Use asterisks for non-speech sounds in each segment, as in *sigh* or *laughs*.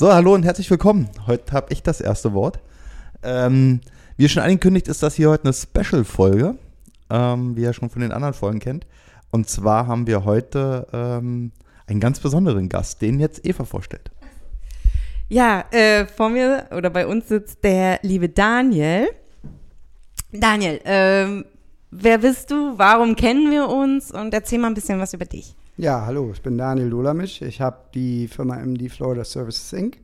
So, hallo und herzlich willkommen. Heute habe ich das erste Wort. Ähm, wie schon angekündigt, ist das hier heute eine Special-Folge, ähm, wie ihr schon von den anderen Folgen kennt. Und zwar haben wir heute ähm, einen ganz besonderen Gast, den jetzt Eva vorstellt. Ja, äh, vor mir oder bei uns sitzt der liebe Daniel. Daniel, ähm, wer bist du? Warum kennen wir uns? Und erzähl mal ein bisschen was über dich. Ja, hallo, ich bin Daniel Dolamisch. Ich habe die Firma MD Florida Services Inc.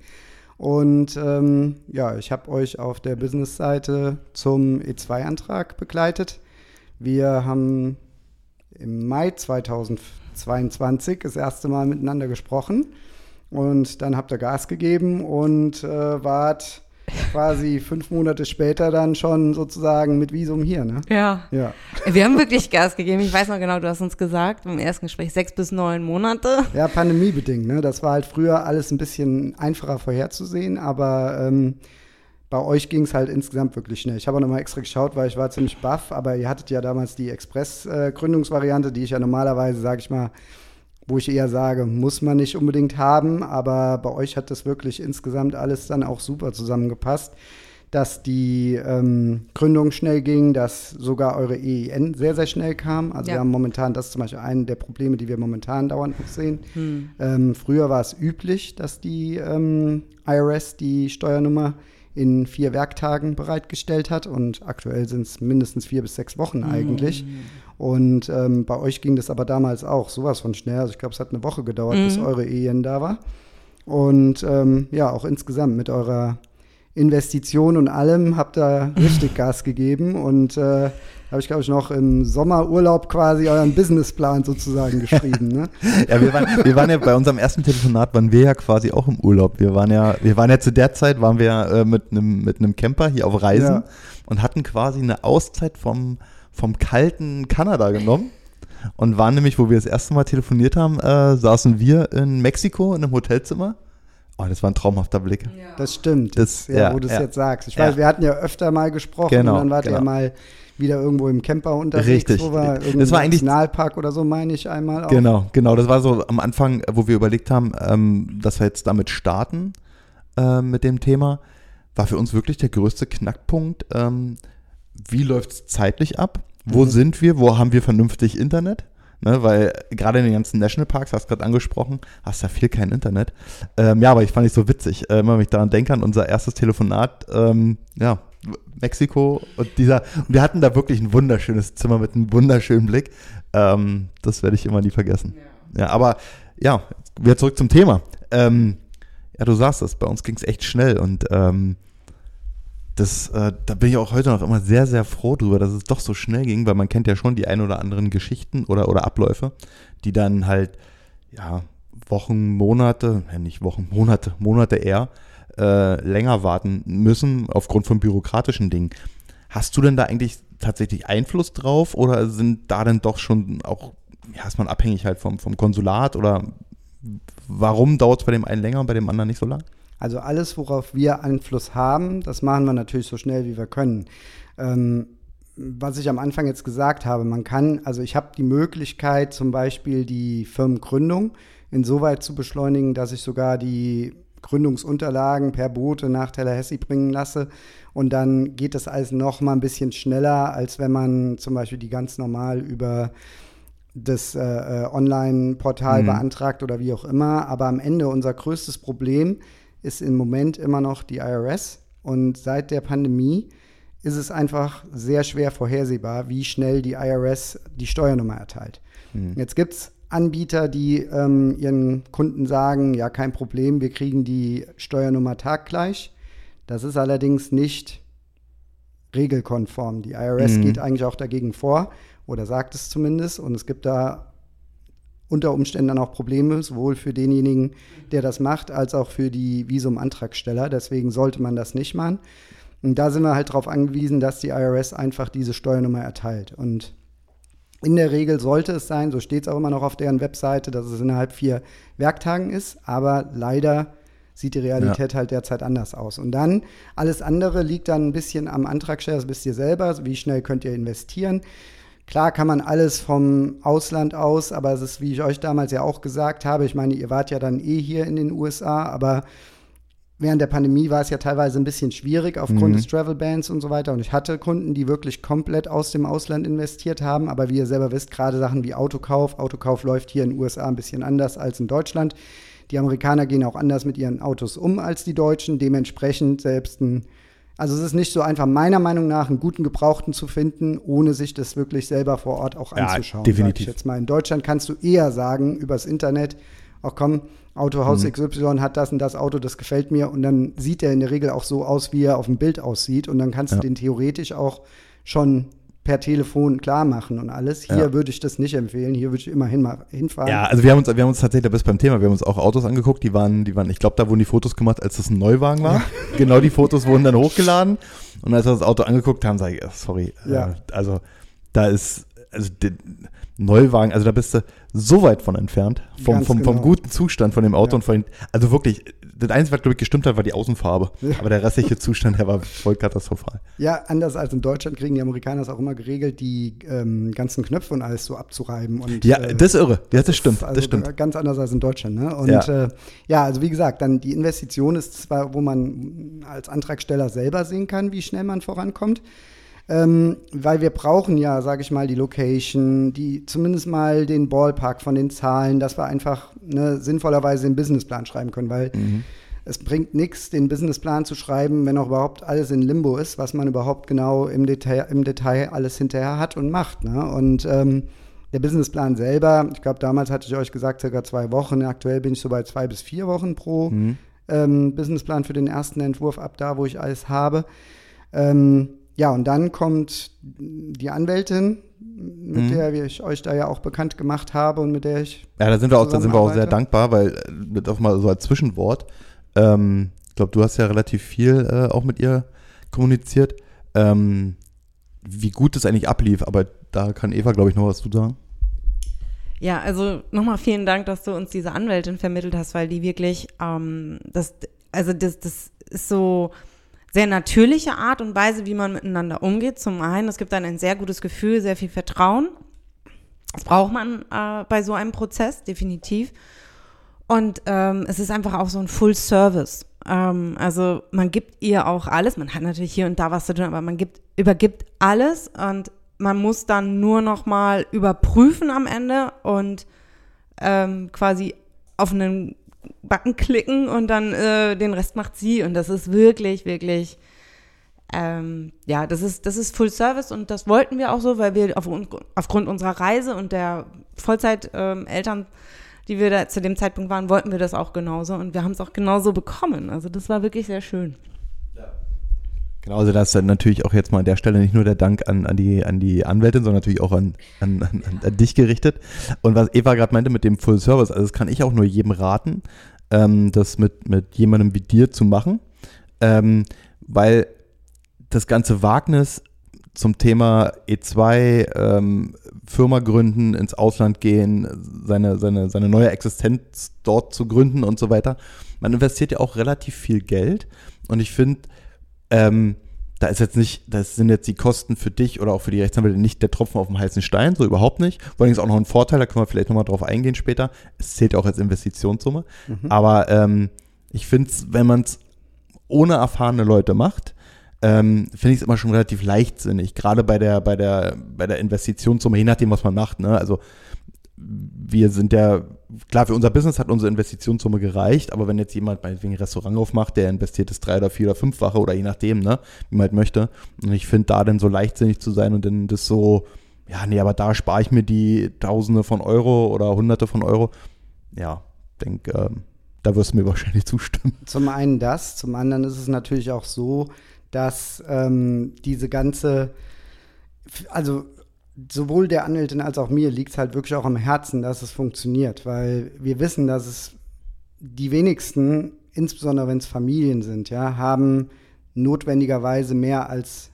Und ähm, ja, ich habe euch auf der Business-Seite zum E2-Antrag begleitet. Wir haben im Mai 2022 das erste Mal miteinander gesprochen und dann habt ihr Gas gegeben und äh, wart quasi fünf Monate später dann schon sozusagen mit Visum hier, ne? Ja. ja. Wir haben wirklich Gas gegeben. Ich weiß noch genau, du hast uns gesagt im ersten Gespräch sechs bis neun Monate. Ja, pandemiebedingt, ne? Das war halt früher alles ein bisschen einfacher vorherzusehen, aber ähm, bei euch ging es halt insgesamt wirklich schnell. Ich habe auch nochmal extra geschaut, weil ich war ziemlich baff, aber ihr hattet ja damals die Express-Gründungsvariante, äh, die ich ja normalerweise, sage ich mal, wo ich eher sage, muss man nicht unbedingt haben, aber bei euch hat das wirklich insgesamt alles dann auch super zusammengepasst, dass die ähm, Gründung schnell ging, dass sogar eure EIN sehr, sehr schnell kam. Also ja. wir haben momentan, das ist zum Beispiel ein der Probleme, die wir momentan dauernd noch sehen. Hm. Ähm, früher war es üblich, dass die ähm, IRS die Steuernummer in vier Werktagen bereitgestellt hat und aktuell sind es mindestens vier bis sechs Wochen eigentlich. Mhm. Und ähm, bei euch ging das aber damals auch sowas von schnell. Also ich glaube, es hat eine Woche gedauert, mhm. bis eure EN da war. Und ähm, ja, auch insgesamt mit eurer Investition und allem habt ihr *laughs* richtig Gas gegeben und äh, habe ich, glaube ich, noch im Sommerurlaub quasi euren Businessplan sozusagen geschrieben. Ne? *laughs* ja, wir waren, wir waren ja bei unserem ersten Telefonat, waren wir ja quasi auch im Urlaub. Wir waren ja, wir waren ja zu der Zeit, waren wir äh, mit einem mit einem Camper hier auf Reisen ja. und hatten quasi eine Auszeit vom, vom kalten Kanada genommen. Und waren nämlich, wo wir das erste Mal telefoniert haben, äh, saßen wir in Mexiko in einem Hotelzimmer Oh, das war ein traumhafter Blick. Ja. Das stimmt, das, ja, ja, wo du es ja. jetzt sagst. Ich weiß, wir hatten ja öfter mal gesprochen genau, und dann wart genau. ihr mal wieder irgendwo im Camper unterwegs, Richtig. wo wir das war eigentlich Nationalpark oder so, meine ich einmal auch. Genau, genau. Das war so am Anfang, wo wir überlegt haben, ähm, dass wir jetzt damit starten äh, mit dem Thema, war für uns wirklich der größte Knackpunkt. Ähm, wie läuft es zeitlich ab? Wo mhm. sind wir? Wo haben wir vernünftig Internet? Ne, weil gerade in den ganzen Nationalparks, hast du gerade angesprochen, hast da viel kein Internet. Ähm, ja, aber ich fand ich so witzig, äh, immer wenn ich daran denke, an unser erstes Telefonat, ähm, ja, Mexiko und dieser, und wir hatten da wirklich ein wunderschönes Zimmer mit einem wunderschönen Blick. Ähm, das werde ich immer nie vergessen. Ja, ja aber ja, wieder zurück zum Thema. Ähm, ja, du sagst es, bei uns ging es echt schnell und ähm, das, äh, da bin ich auch heute noch immer sehr, sehr froh drüber, dass es doch so schnell ging, weil man kennt ja schon die ein oder anderen Geschichten oder, oder Abläufe, die dann halt, ja, Wochen, Monate, ja nicht Wochen, Monate, Monate eher äh, länger warten müssen aufgrund von bürokratischen Dingen. Hast du denn da eigentlich tatsächlich Einfluss drauf oder sind da denn doch schon auch, ja, ist man abhängig halt vom, vom Konsulat oder warum dauert es bei dem einen länger und bei dem anderen nicht so lang? Also alles, worauf wir Einfluss haben, das machen wir natürlich so schnell, wie wir können. Ähm, was ich am Anfang jetzt gesagt habe, man kann, also ich habe die Möglichkeit, zum Beispiel die Firmengründung insoweit zu beschleunigen, dass ich sogar die Gründungsunterlagen per Boote nach Tallahassee bringen lasse. Und dann geht das alles noch mal ein bisschen schneller, als wenn man zum Beispiel die ganz normal über das äh, äh Online-Portal mhm. beantragt oder wie auch immer. Aber am Ende unser größtes Problem ist im Moment immer noch die IRS. Und seit der Pandemie ist es einfach sehr schwer vorhersehbar, wie schnell die IRS die Steuernummer erteilt. Mhm. Jetzt gibt es Anbieter, die ähm, ihren Kunden sagen, ja, kein Problem, wir kriegen die Steuernummer taggleich. Das ist allerdings nicht regelkonform. Die IRS mhm. geht eigentlich auch dagegen vor oder sagt es zumindest. Und es gibt da unter Umständen dann auch Probleme, sowohl für denjenigen, der das macht, als auch für die Visumantragsteller. Deswegen sollte man das nicht machen. Und da sind wir halt darauf angewiesen, dass die IRS einfach diese Steuernummer erteilt. Und in der Regel sollte es sein, so steht es auch immer noch auf deren Webseite, dass es innerhalb vier Werktagen ist, aber leider sieht die Realität ja. halt derzeit anders aus. Und dann, alles andere liegt dann ein bisschen am Antragsteller, das wisst ihr selber, wie schnell könnt ihr investieren. Klar kann man alles vom Ausland aus, aber es ist, wie ich euch damals ja auch gesagt habe, ich meine, ihr wart ja dann eh hier in den USA, aber während der Pandemie war es ja teilweise ein bisschen schwierig aufgrund Mhm. des Travel Bans und so weiter. Und ich hatte Kunden, die wirklich komplett aus dem Ausland investiert haben. Aber wie ihr selber wisst, gerade Sachen wie Autokauf. Autokauf läuft hier in den USA ein bisschen anders als in Deutschland. Die Amerikaner gehen auch anders mit ihren Autos um als die Deutschen. Dementsprechend selbst ein also es ist nicht so einfach, meiner Meinung nach, einen guten Gebrauchten zu finden, ohne sich das wirklich selber vor Ort auch Ja, anzuschauen. definitiv. jetzt mal in Deutschland kannst du eher sagen übers Internet, auch komm, Autohaus Mhm. XY hat das und das Auto, das gefällt mir und dann sieht er in der Regel auch so aus, wie er auf dem Bild aussieht und dann kannst Ja. du den theoretisch auch schon per Telefon klar machen und alles. Hier Ja. würde ich das nicht empfehlen, hier würde ich immerhin mal hinfahren. Ja, also wir haben uns, wir haben uns tatsächlich, da bist beim Thema, wir haben uns auch Autos angeguckt, die waren, die waren, ich glaube, da wurden die Fotos gemacht, als das ein Neuwagen war. *laughs* Genau die Fotos wurden dann hochgeladen. Und als wir das Auto angeguckt haben, sage ich, äh, sorry, Ja. äh, also da ist, also der Neuwagen, also da bist du so weit von entfernt, vom, Ganz vom, vom genau. guten Zustand von dem Auto Ja. und von, also wirklich, das Einzige, was glaube ich gestimmt hat, war die Außenfarbe. Ja. Aber der restliche Zustand, der war voll katastrophal. Ja, anders als in Deutschland kriegen die Amerikaner es auch immer geregelt, die ähm, ganzen Knöpfe und alles so abzureiben. Und, Ja, äh, das ist irre. Ja, das stimmt, also das stimmt. Ganz anders als in Deutschland. Ne? Und Ja. ja. Äh, ja, also wie gesagt, dann die Investition ist zwar, wo man als Antragsteller selber sehen kann, wie schnell man vorankommt. Ähm, weil wir brauchen ja, sage ich mal, die Location, die zumindest mal den Ballpark von den Zahlen, dass wir einfach ne, sinnvollerweise den Businessplan schreiben können, weil Mhm. es bringt nichts, den Businessplan zu schreiben, wenn auch überhaupt alles in Limbo ist, was man überhaupt genau im Detail, im Detail alles hinterher hat und macht. Ne? Und ähm, der Businessplan selber, ich glaube, damals hatte ich euch gesagt, circa zwei Wochen. Aktuell bin ich so bei zwei bis vier Wochen pro Mhm. ähm, Businessplan für den ersten Entwurf ab da, wo ich alles habe. Ähm, ja, und dann kommt die Anwältin, mit Mhm. der ich euch da ja auch bekannt gemacht habe und mit der ich Ja, da sind wir auch, da sind wir auch sehr dankbar, weil, äh, das auch mal so als Zwischenwort, ähm, ich glaube, du hast ja relativ viel äh, auch mit ihr kommuniziert, ähm, wie gut es eigentlich ablief, aber da kann Eva, glaube ich, noch was zu sagen. Ja, also nochmal vielen Dank, dass du uns diese Anwältin vermittelt hast, weil die wirklich, ähm, das, also das, das ist so sehr natürliche Art und Weise, wie man miteinander umgeht. Zum einen, es gibt dann ein sehr gutes Gefühl, sehr viel Vertrauen. Das braucht man äh, bei so einem Prozess, definitiv. Und ähm, es ist einfach auch so ein Full Service. Ähm, also man gibt ihr auch alles. Man hat natürlich hier und da was zu tun, aber man gibt, übergibt alles und man muss dann nur noch mal überprüfen am Ende und ähm, quasi auf einen Button klicken und dann äh, den Rest macht sie. Und das ist wirklich, wirklich, ähm, ja, das ist, das ist Full Service und das wollten wir auch so, weil wir auf, aufgrund unserer Reise und der Vollzeit-Eltern, die wir da zu dem Zeitpunkt waren, wollten wir das auch genauso und wir haben es auch genauso bekommen. Also das war wirklich sehr schön. Genau, also das ist natürlich auch jetzt mal an der Stelle nicht nur der Dank an, an, die, an die Anwältin, sondern natürlich auch an, an, an, an dich gerichtet. Und was Eva gerade meinte mit dem Full Service, also das kann ich auch nur jedem raten, ähm, das mit, mit jemandem wie dir zu machen, ähm, weil das ganze Wagnis zum Thema E2, ähm, Firma gründen, ins Ausland gehen, seine, seine, seine neue Existenz dort zu gründen und so weiter. Man investiert ja auch relativ viel Geld und ich finde, ähm, da ist jetzt nicht, das sind jetzt die Kosten für dich oder auch für die Rechtsanwälte nicht der Tropfen auf dem heißen Stein, so überhaupt nicht. Vor allem ist auch noch ein Vorteil, da können wir vielleicht nochmal drauf eingehen später. Es zählt ja auch als Investitionssumme. Aber ähm, ich finde es, wenn man es ohne erfahrene Leute macht, ähm, finde ich es immer schon relativ leichtsinnig, gerade bei der, bei der, bei der Investitionssumme, je nachdem, was man macht. Ne? Also wir sind ja, klar, für unser Business hat unsere Investitionssumme gereicht, aber wenn jetzt jemand meinetwegen ein Restaurant aufmacht, der investiert es drei oder vier oder fünffache oder je nachdem, ne, wie man halt möchte. Und ich finde da dann so leichtsinnig zu sein und dann das so, ja, nee, aber da spare ich mir die Tausende von Euro oder Hunderte von Euro. Ja, denke, ähm, da wirst du mir *laughs* wahrscheinlich zustimmen. Zum einen das, zum anderen ist es natürlich auch so, dass ähm, diese ganze, also sowohl der Anwältin als auch mir liegt es halt wirklich auch am Herzen, dass es funktioniert, weil wir wissen, dass es die wenigsten, insbesondere wenn es Familien sind, ja, haben notwendigerweise mehr als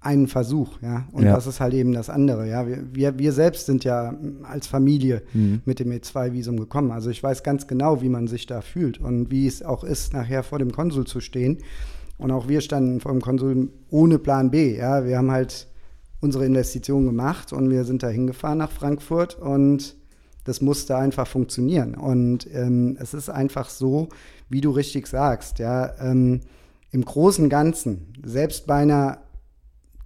einen Versuch, ja. Und Ja. das ist halt eben das andere, ja. Wir, wir, wir selbst sind ja als Familie Mhm. mit dem E2-Visum gekommen. Also ich weiß ganz genau, wie man sich da fühlt und wie es auch ist, nachher vor dem Konsul zu stehen. Und auch wir standen vor dem Konsul ohne Plan B, ja. Wir haben halt unsere Investition gemacht und wir sind da hingefahren nach Frankfurt und Das musste einfach funktionieren. Und ähm, es ist einfach so, wie du richtig sagst, ja, ähm, im Großen und Ganzen, selbst bei einer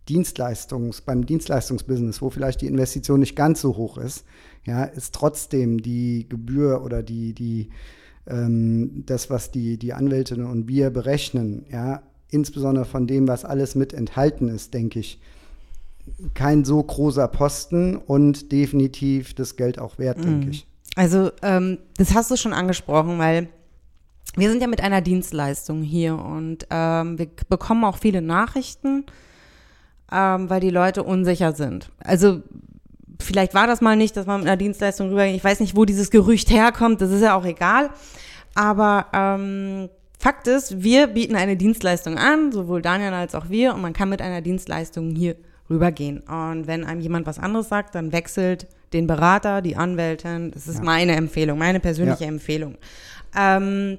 Dienstleistungs, beim Dienstleistungsbusiness, wo vielleicht die Investition nicht ganz so hoch ist, ja, ist trotzdem die Gebühr oder die, die, ähm, das, was die, die Anwältinnen und wir berechnen, ja, insbesondere von dem, was alles mit enthalten ist, denke ich, kein so großer Posten und definitiv das Geld auch wert, mhm. denke ich. Also, ähm, das hast du schon angesprochen, weil wir sind ja mit einer Dienstleistung hier und ähm, wir bekommen auch viele Nachrichten, ähm, weil die Leute unsicher sind. Also vielleicht war das mal nicht, dass man mit einer Dienstleistung rübergeht. Ich weiß nicht, wo dieses Gerücht herkommt, das ist ja auch egal. Aber ähm, Fakt ist, wir bieten eine Dienstleistung an, sowohl Daniel als auch wir, und man kann mit einer Dienstleistung hier rübergehen. Und wenn einem jemand was anderes sagt, dann wechselt den Berater, die Anwältin. Das ist ja. meine Empfehlung, meine persönliche ja. Empfehlung. Ähm,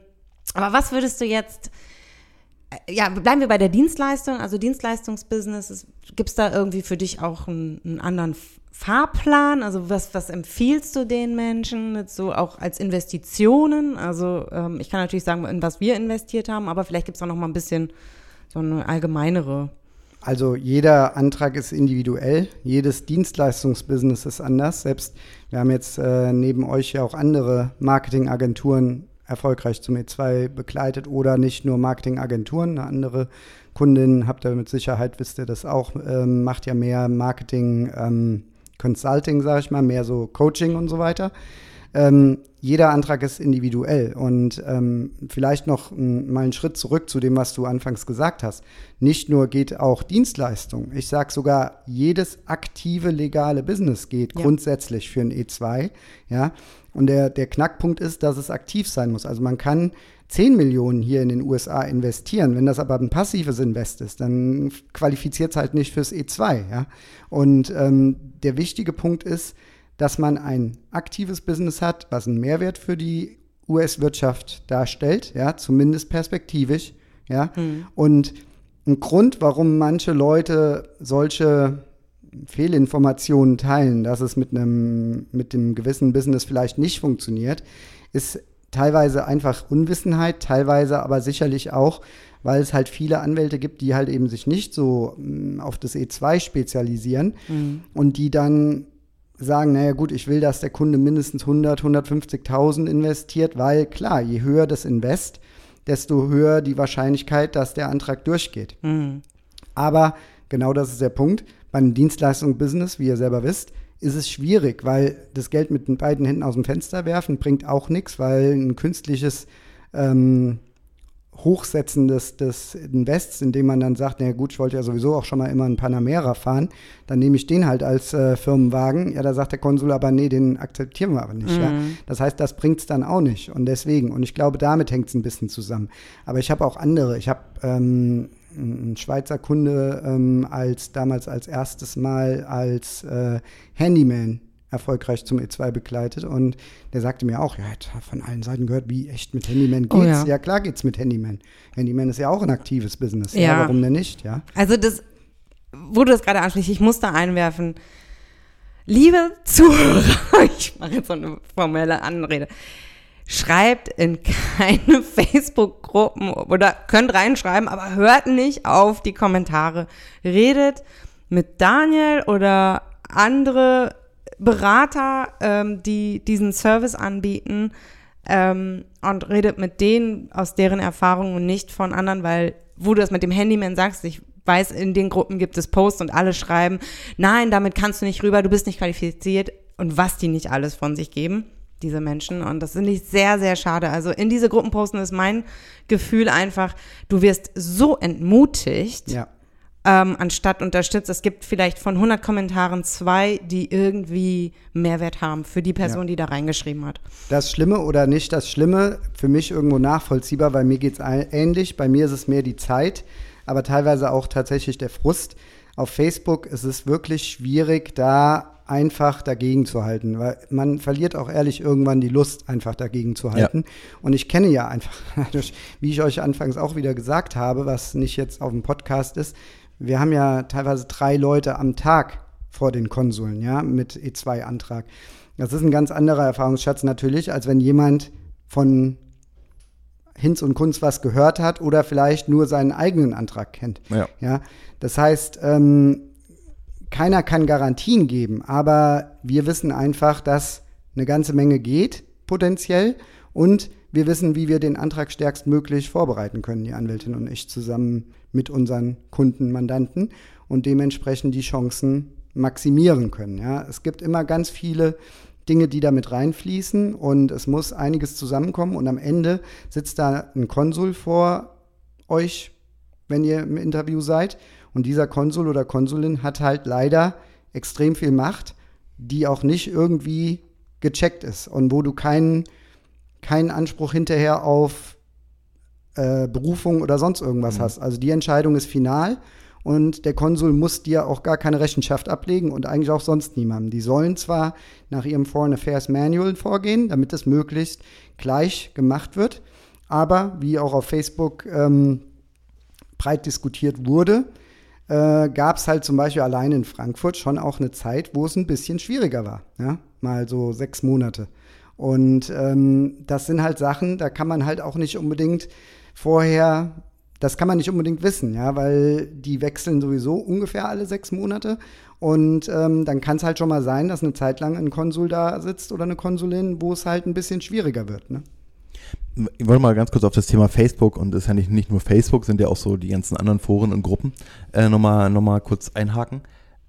aber was würdest du jetzt, äh, ja, bleiben wir bei der Dienstleistung, also Dienstleistungsbusiness, gibt es da irgendwie für dich auch einen, einen anderen Fahrplan? Also was, was empfiehlst du den Menschen, so auch als Investitionen? Also ähm, ich kann natürlich sagen, in was wir investiert haben, aber vielleicht gibt es auch noch mal ein bisschen so eine allgemeinere. Also jeder Antrag ist individuell, jedes Dienstleistungsbusiness ist anders. Selbst wir haben jetzt äh, neben euch ja auch andere Marketingagenturen erfolgreich zum E2 begleitet oder nicht nur Marketingagenturen, eine andere Kundin, habt ihr mit Sicherheit, wisst ihr das auch, ähm, macht ja mehr Marketing. Ähm, Consulting, sage ich mal, mehr so Coaching und so weiter. Ähm, jeder Antrag ist individuell und ähm, vielleicht noch m, mal einen Schritt zurück zu dem, was du anfangs gesagt hast. Nicht nur geht auch Dienstleistung, ich sage sogar, jedes aktive legale Business geht ja. grundsätzlich für ein E2. Ja? Und der, der Knackpunkt ist, dass es aktiv sein muss. Also man kann 10 Millionen hier in den USA investieren. Wenn das aber ein passives Invest ist, dann qualifiziert es halt nicht fürs E2. Ja? Und ähm, der wichtige Punkt ist, dass man ein aktives Business hat, was einen Mehrwert für die US-Wirtschaft darstellt, ja, zumindest perspektivisch. Ja? Mhm. Und ein Grund, warum manche Leute solche Fehlinformationen teilen, dass es mit einem mit dem gewissen Business vielleicht nicht funktioniert, ist teilweise einfach Unwissenheit, teilweise aber sicherlich auch, weil es halt viele Anwälte gibt, die halt eben sich nicht so mh, mm, auf das E2 spezialisieren mhm. und die dann sagen, naja gut, ich will, dass der Kunde mindestens 100, 150.000 investiert, weil klar, je höher das Invest, desto höher die Wahrscheinlichkeit, dass der Antrag durchgeht. Mhm. Aber genau das ist der Punkt. Bei einem Dienstleistungsbusiness, wie ihr selber wisst, ist es schwierig, weil das Geld mit den beiden Händen aus dem Fenster werfen bringt auch nichts, weil ein künstliches ähm, Hochsetzen des, des Invests, indem man dann sagt, na gut, ich wollte ja sowieso auch schon mal immer einen Panamera fahren, dann nehme ich den halt als äh, Firmenwagen. Ja, da sagt der Konsul aber, nee, den akzeptieren wir aber nicht. Mhm. Ja. Das heißt, das bringt es dann auch nicht. Und deswegen, und ich glaube, damit hängt es ein bisschen zusammen. Aber ich habe auch andere. Ich habe ähm, ein Schweizer Kunde ähm, als damals als erstes Mal als äh, Handyman erfolgreich zum E2 begleitet und der sagte mir auch, ja, hat von allen Seiten gehört, wie echt mit Handyman geht's. Oh, ja. ja. klar geht's mit Handyman. Handyman ist ja auch ein aktives Business. Ja. ja warum denn nicht, ja? Also das, wo du das gerade ansprichst, ich muss da einwerfen. Liebe Zuhörer, *laughs* ich mache jetzt so eine formelle Anrede schreibt in keine *laughs* Facebook-Gruppen oder könnt reinschreiben, aber hört nicht auf die Kommentare. Redet mit Daniel oder andere Berater, ähm, die diesen Service anbieten ähm, und redet mit denen aus deren Erfahrungen und nicht von anderen, weil wo du das mit dem Handyman sagst, ich weiß, in den Gruppen gibt es Posts und alle schreiben, nein, damit kannst du nicht rüber, du bist nicht qualifiziert und was die nicht alles von sich geben diese Menschen. Und das finde ich sehr, sehr schade. Also in diese Gruppen posten ist mein Gefühl einfach, du wirst so entmutigt. Ja. Ähm, anstatt unterstützt. Es gibt vielleicht von 100 Kommentaren zwei, die irgendwie Mehrwert haben für die Person, ja. die da reingeschrieben hat. Das Schlimme oder nicht das Schlimme, für mich irgendwo nachvollziehbar, weil mir geht es ähnlich. Bei mir ist es mehr die Zeit, aber teilweise auch tatsächlich der Frust. Auf Facebook ist es wirklich schwierig, da einfach dagegen zu halten, weil man verliert auch ehrlich irgendwann die Lust, einfach dagegen zu halten. Ja. Und ich kenne ja einfach, *laughs* wie ich euch anfangs auch wieder gesagt habe, was nicht jetzt auf dem Podcast ist, wir haben ja teilweise drei Leute am Tag vor den Konsuln, ja, mit E2-Antrag. Das ist ein ganz anderer Erfahrungsschatz natürlich, als wenn jemand von Hinz und Kunz was gehört hat oder vielleicht nur seinen eigenen Antrag kennt. Ja. Ja, das heißt, ähm, keiner kann Garantien geben, aber wir wissen einfach, dass eine ganze Menge geht, potenziell, und wir wissen, wie wir den Antrag stärkstmöglich vorbereiten können, die Anwältin und ich zusammen mit unseren Kunden, Mandanten und dementsprechend die Chancen maximieren können. Ja. Es gibt immer ganz viele Dinge, die damit reinfließen und es muss einiges zusammenkommen und am Ende sitzt da ein Konsul vor euch, wenn ihr im Interview seid und dieser Konsul oder Konsulin hat halt leider extrem viel Macht, die auch nicht irgendwie gecheckt ist und wo du keinen keinen Anspruch hinterher auf äh, Berufung oder sonst irgendwas hast. Also die Entscheidung ist final und der Konsul muss dir auch gar keine Rechenschaft ablegen und eigentlich auch sonst niemandem. Die sollen zwar nach ihrem Foreign Affairs Manual vorgehen, damit es möglichst gleich gemacht wird, aber wie auch auf Facebook ähm, breit diskutiert wurde, äh, gab es halt zum Beispiel allein in Frankfurt schon auch eine Zeit, wo es ein bisschen schwieriger war. Ja? Mal so sechs Monate. Und ähm, das sind halt Sachen, da kann man halt auch nicht unbedingt vorher, das kann man nicht unbedingt wissen, ja, weil die wechseln sowieso ungefähr alle sechs Monate. Und ähm, dann kann es halt schon mal sein, dass eine Zeit lang ein Konsul da sitzt oder eine Konsulin, wo es halt ein bisschen schwieriger wird. Ne? Ich wollte mal ganz kurz auf das Thema Facebook und es ist ja nicht, nicht nur Facebook, sind ja auch so die ganzen anderen Foren und Gruppen äh, nochmal noch mal kurz einhaken.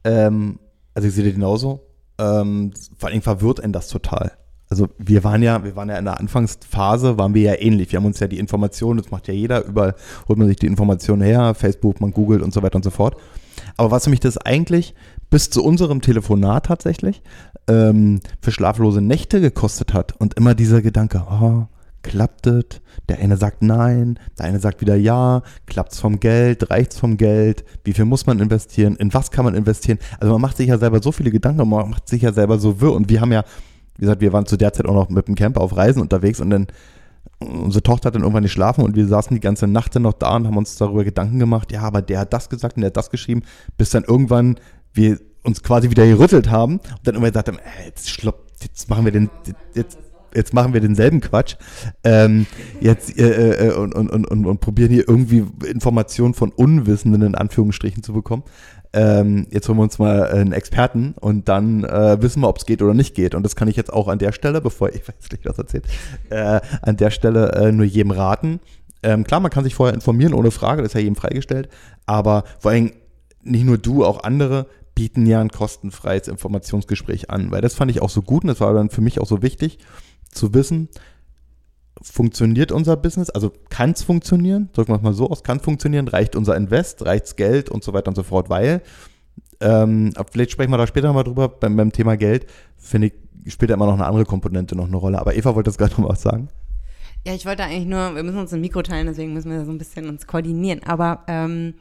Ähm, also ich sehe das genauso. Ähm, vor allem verwirrt einen das total. Also wir waren ja, wir waren ja in der Anfangsphase, waren wir ja ähnlich. Wir haben uns ja die Informationen, das macht ja jeder, überall holt man sich die Informationen her, Facebook, man googelt und so weiter und so fort. Aber was mich das eigentlich bis zu unserem Telefonat tatsächlich ähm, für schlaflose Nächte gekostet hat und immer dieser Gedanke, oh, klappt es? Der eine sagt nein, der eine sagt wieder ja, klappt's vom Geld, reicht's vom Geld, wie viel muss man investieren, in was kann man investieren? Also man macht sich ja selber so viele Gedanken, man macht sich ja selber so wirr und wir haben ja wie gesagt, wir waren zu der Zeit auch noch mit dem Camper auf Reisen unterwegs und dann unsere Tochter hat dann irgendwann nicht schlafen und wir saßen die ganze Nacht dann noch da und haben uns darüber Gedanken gemacht, ja, aber der hat das gesagt und der hat das geschrieben, bis dann irgendwann wir uns quasi wieder gerüttelt haben und dann immer gesagt haben, äh, jetzt schlopp, jetzt machen wir den, jetzt, jetzt machen wir denselben Quatsch. Ähm, jetzt äh, äh, und, und, und, und, und probieren hier irgendwie Informationen von Unwissenden in Anführungsstrichen zu bekommen ähm, jetzt holen wir uns mal einen Experten und dann äh, wissen wir, ob es geht oder nicht geht. Und das kann ich jetzt auch an der Stelle, bevor *laughs* ich weiß nicht, was erzählt, äh, an der Stelle äh, nur jedem raten. Ähm, klar, man kann sich vorher informieren, ohne Frage, das ist ja jedem freigestellt, aber vor allem nicht nur du, auch andere bieten ja ein kostenfreies Informationsgespräch an, weil das fand ich auch so gut und das war dann für mich auch so wichtig zu wissen, funktioniert unser Business? Also kann es funktionieren? Drücken wir es mal so aus, kann funktionieren, reicht unser Invest, reicht's Geld und so weiter und so fort, weil, ähm, vielleicht sprechen wir da später nochmal drüber, beim, beim Thema Geld, finde ich, spielt da immer noch eine andere Komponente noch eine Rolle. Aber Eva wollte das gerade noch was sagen. Ja, ich wollte eigentlich nur, wir müssen uns ein Mikro teilen, deswegen müssen wir so ein bisschen uns koordinieren. Aber ähm,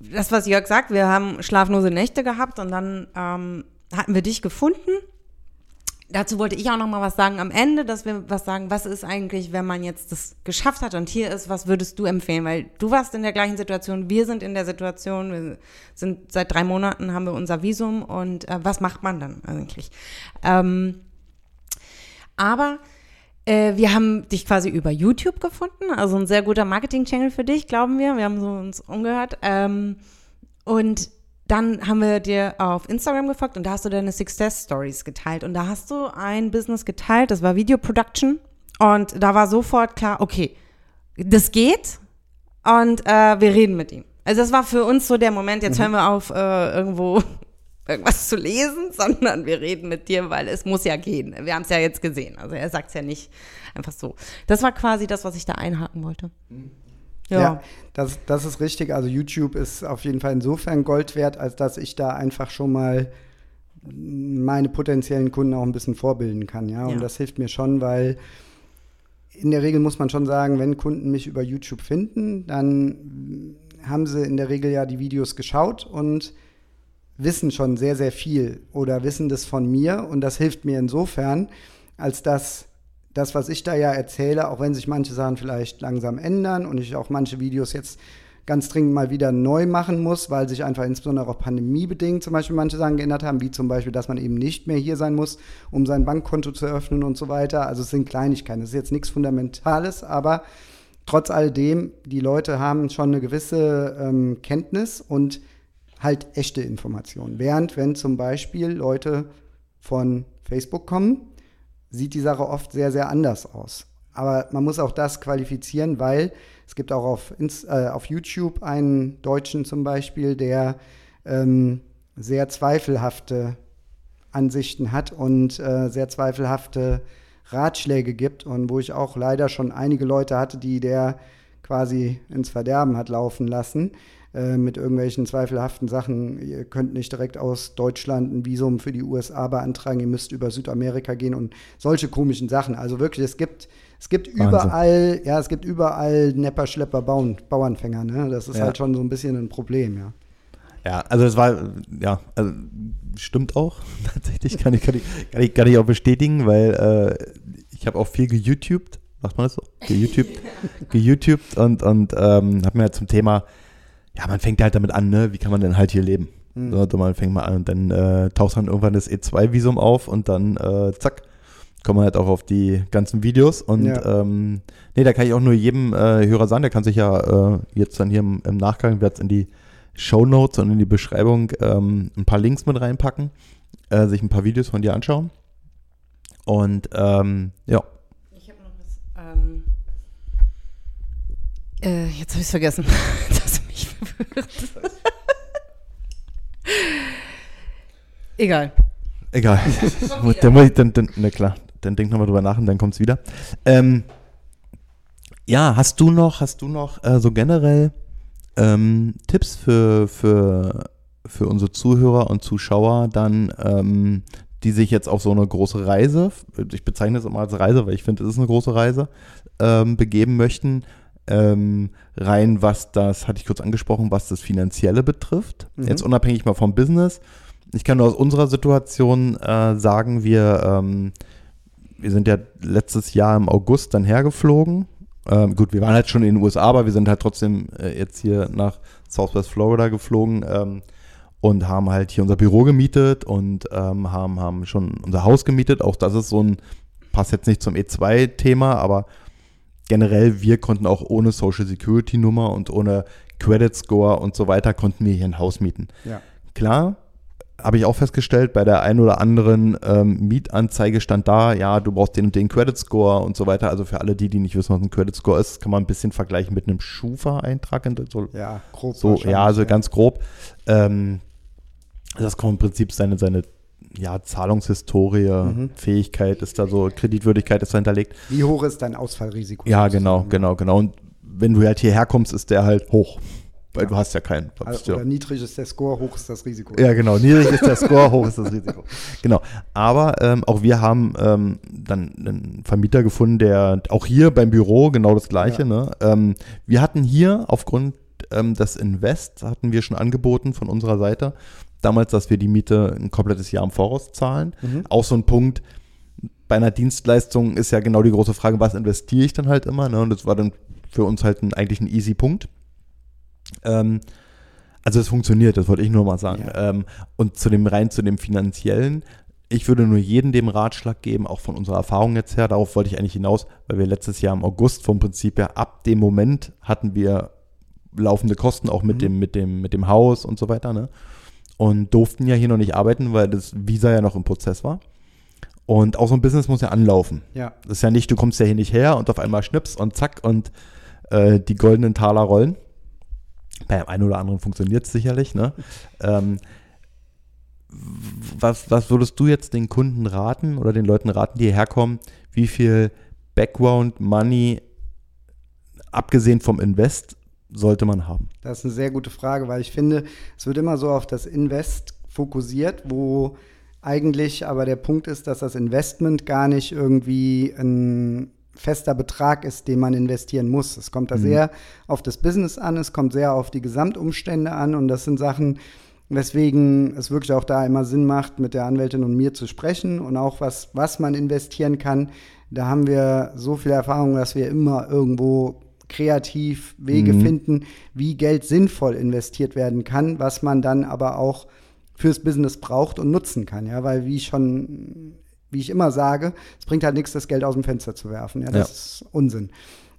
das, was Jörg sagt, wir haben schlaflose Nächte gehabt und dann ähm, hatten wir dich gefunden dazu wollte ich auch noch mal was sagen am Ende, dass wir was sagen, was ist eigentlich, wenn man jetzt das geschafft hat und hier ist, was würdest du empfehlen? Weil du warst in der gleichen Situation, wir sind in der Situation, wir sind seit drei Monaten haben wir unser Visum und äh, was macht man dann eigentlich? Ähm, aber äh, wir haben dich quasi über YouTube gefunden, also ein sehr guter Marketing-Channel für dich, glauben wir. Wir haben so uns umgehört. Ähm, und dann haben wir dir auf Instagram gefolgt und da hast du deine Success Stories geteilt. Und da hast du ein Business geteilt, das war Video Production. Und da war sofort klar, okay, das geht und äh, wir reden mit ihm. Also das war für uns so der Moment, jetzt mhm. hören wir auf, äh, irgendwo *laughs* irgendwas zu lesen, *laughs* sondern wir reden mit dir, weil es muss ja gehen. Wir haben es ja jetzt gesehen. Also er sagt es ja nicht einfach so. Das war quasi das, was ich da einhaken wollte. Ja, ja das, das ist richtig. Also YouTube ist auf jeden Fall insofern Gold wert, als dass ich da einfach schon mal meine potenziellen Kunden auch ein bisschen vorbilden kann. Ja, und ja. das hilft mir schon, weil in der Regel muss man schon sagen, wenn Kunden mich über YouTube finden, dann haben sie in der Regel ja die Videos geschaut und wissen schon sehr, sehr viel oder wissen das von mir. Und das hilft mir insofern, als dass das, was ich da ja erzähle, auch wenn sich manche Sachen vielleicht langsam ändern und ich auch manche Videos jetzt ganz dringend mal wieder neu machen muss, weil sich einfach insbesondere auch pandemiebedingt zum Beispiel manche Sachen geändert haben, wie zum Beispiel, dass man eben nicht mehr hier sein muss, um sein Bankkonto zu eröffnen und so weiter. Also es sind Kleinigkeiten. Es ist jetzt nichts Fundamentales, aber trotz alledem, die Leute haben schon eine gewisse ähm, Kenntnis und halt echte Informationen. Während wenn zum Beispiel Leute von Facebook kommen, sieht die Sache oft sehr, sehr anders aus. Aber man muss auch das qualifizieren, weil es gibt auch auf, äh, auf YouTube einen Deutschen zum Beispiel, der ähm, sehr zweifelhafte Ansichten hat und äh, sehr zweifelhafte Ratschläge gibt und wo ich auch leider schon einige Leute hatte, die der quasi ins Verderben hat laufen lassen äh, mit irgendwelchen zweifelhaften Sachen. Ihr könnt nicht direkt aus Deutschland ein Visum für die USA beantragen, ihr müsst über Südamerika gehen und solche komischen Sachen. Also wirklich, es gibt es gibt Wahnsinn. überall, ja, es gibt überall Nepper, Schlepper, Bauern, Bauernfänger. Ne? Das ist ja. halt schon so ein bisschen ein Problem, ja. Ja, also es war, ja, also stimmt auch *laughs* tatsächlich, kann ich, kann ich, kann ich, kann ich auch bestätigen, weil äh, ich habe auch viel geYouTubed, macht man das so? geYouTubed, *laughs* geYouTubed und, und ähm, habe mir zum Thema, ja, man fängt halt damit an, ne, wie kann man denn halt hier leben? Mhm. So, man fängt mal an und dann äh, taucht dann irgendwann das E2-Visum auf und dann äh, zack, kommen wir halt auch auf die ganzen Videos. Und ja. ähm, nee, da kann ich auch nur jedem äh, Hörer sagen, der kann sich ja äh, jetzt dann hier im, im Nachgang, werde es in die Show Notes und in die Beschreibung ähm, ein paar Links mit reinpacken, äh, sich ein paar Videos von dir anschauen. Und ähm, ja. Ich habe noch was. Ähm, äh, jetzt habe ich es vergessen. *laughs* verwirrt. *laughs* Egal. Egal. *laughs* dann muss ich, dann, dann, na klar, dann denk nochmal drüber nach und dann kommt es wieder. Ähm, ja, hast du noch, hast du noch äh, so generell ähm, Tipps für, für, für unsere Zuhörer und Zuschauer dann, ähm, die sich jetzt auf so eine große Reise, ich bezeichne es immer als Reise, weil ich finde, es ist eine große Reise, ähm, begeben möchten? Ähm, rein, was das, hatte ich kurz angesprochen, was das Finanzielle betrifft. Mhm. Jetzt unabhängig mal vom Business. Ich kann nur aus unserer Situation äh, sagen, wir ähm, wir sind ja letztes Jahr im August dann hergeflogen. Ähm, gut, wir waren halt schon in den USA, aber wir sind halt trotzdem äh, jetzt hier nach Southwest Florida geflogen ähm, und haben halt hier unser Büro gemietet und ähm, haben, haben schon unser Haus gemietet. Auch das ist so ein, passt jetzt nicht zum E2-Thema, aber generell, wir konnten auch ohne Social Security Nummer und ohne Credit Score und so weiter, konnten wir hier ein Haus mieten. Ja. Klar, habe ich auch festgestellt, bei der einen oder anderen ähm, Mietanzeige stand da, ja, du brauchst den und den Credit Score und so weiter. Also für alle die, die nicht wissen, was ein Credit Score ist, kann man ein bisschen vergleichen mit einem Schufa-Eintrag. So, ja, grob. So, ja, also ja. ganz grob. Ähm, das kommt im Prinzip seine, seine ja, Zahlungshistorie, mhm. Fähigkeit ist da so, Kreditwürdigkeit ist da hinterlegt. Wie hoch ist dein Ausfallrisiko? Ja, genau, genau, genau. Und wenn du halt hierher kommst, ist der halt hoch. Weil ja. du hast ja keinen. Also, oder niedrig ist der Score, hoch ist das Risiko. Ja, genau. Niedrig ist der Score, hoch ist das Risiko. Genau. Aber ähm, auch wir haben ähm, dann einen Vermieter gefunden, der auch hier beim Büro genau das Gleiche. Ja. Ne? Ähm, wir hatten hier aufgrund ähm, des Invest, hatten wir schon angeboten von unserer Seite, damals, dass wir die Miete ein komplettes Jahr im Voraus zahlen. Mhm. Auch so ein Punkt, bei einer Dienstleistung ist ja genau die große Frage, was investiere ich dann halt immer? Ne? Und das war dann für uns halt ein, eigentlich ein easy Punkt. Ähm, also es funktioniert, das wollte ich nur mal sagen. Ja. Ähm, und zu dem rein zu dem finanziellen, ich würde nur jedem dem Ratschlag geben, auch von unserer Erfahrung jetzt her, darauf wollte ich eigentlich hinaus, weil wir letztes Jahr im August vom Prinzip her, ab dem Moment hatten wir laufende Kosten auch mit mhm. dem, mit dem, mit dem Haus und so weiter, ne? Und durften ja hier noch nicht arbeiten, weil das Visa ja noch im Prozess war. Und auch so ein Business muss ja anlaufen. Ja. Das ist ja nicht, du kommst ja hier nicht her und auf einmal schnips und zack und äh, die goldenen Taler rollen. Bei dem einen oder anderen funktioniert es sicherlich. Ne? *laughs* Ähm, was, was würdest du jetzt den Kunden raten oder den Leuten raten, die hierher kommen, wie viel Background Money, abgesehen vom Invest, sollte man haben? Das ist eine sehr gute Frage, weil ich finde, es wird immer so auf das Invest fokussiert, wo eigentlich aber der Punkt ist, dass das Investment gar nicht irgendwie ein fester Betrag ist, den man investieren muss. Es kommt da mhm. sehr auf das Business an, es kommt sehr auf die Gesamtumstände an und das sind Sachen, weswegen es wirklich auch da immer Sinn macht, mit der Anwältin und mir zu sprechen und auch was, was man investieren kann. Da haben wir so viel Erfahrung, dass wir immer irgendwo kreativ Wege Mhm. finden, wie Geld sinnvoll investiert werden kann, was man dann aber auch fürs Business braucht und nutzen kann. Ja, weil wie ich schon, wie ich immer sage, es bringt halt nichts, das Geld aus dem Fenster zu werfen. Ja, das Ja. ist Unsinn.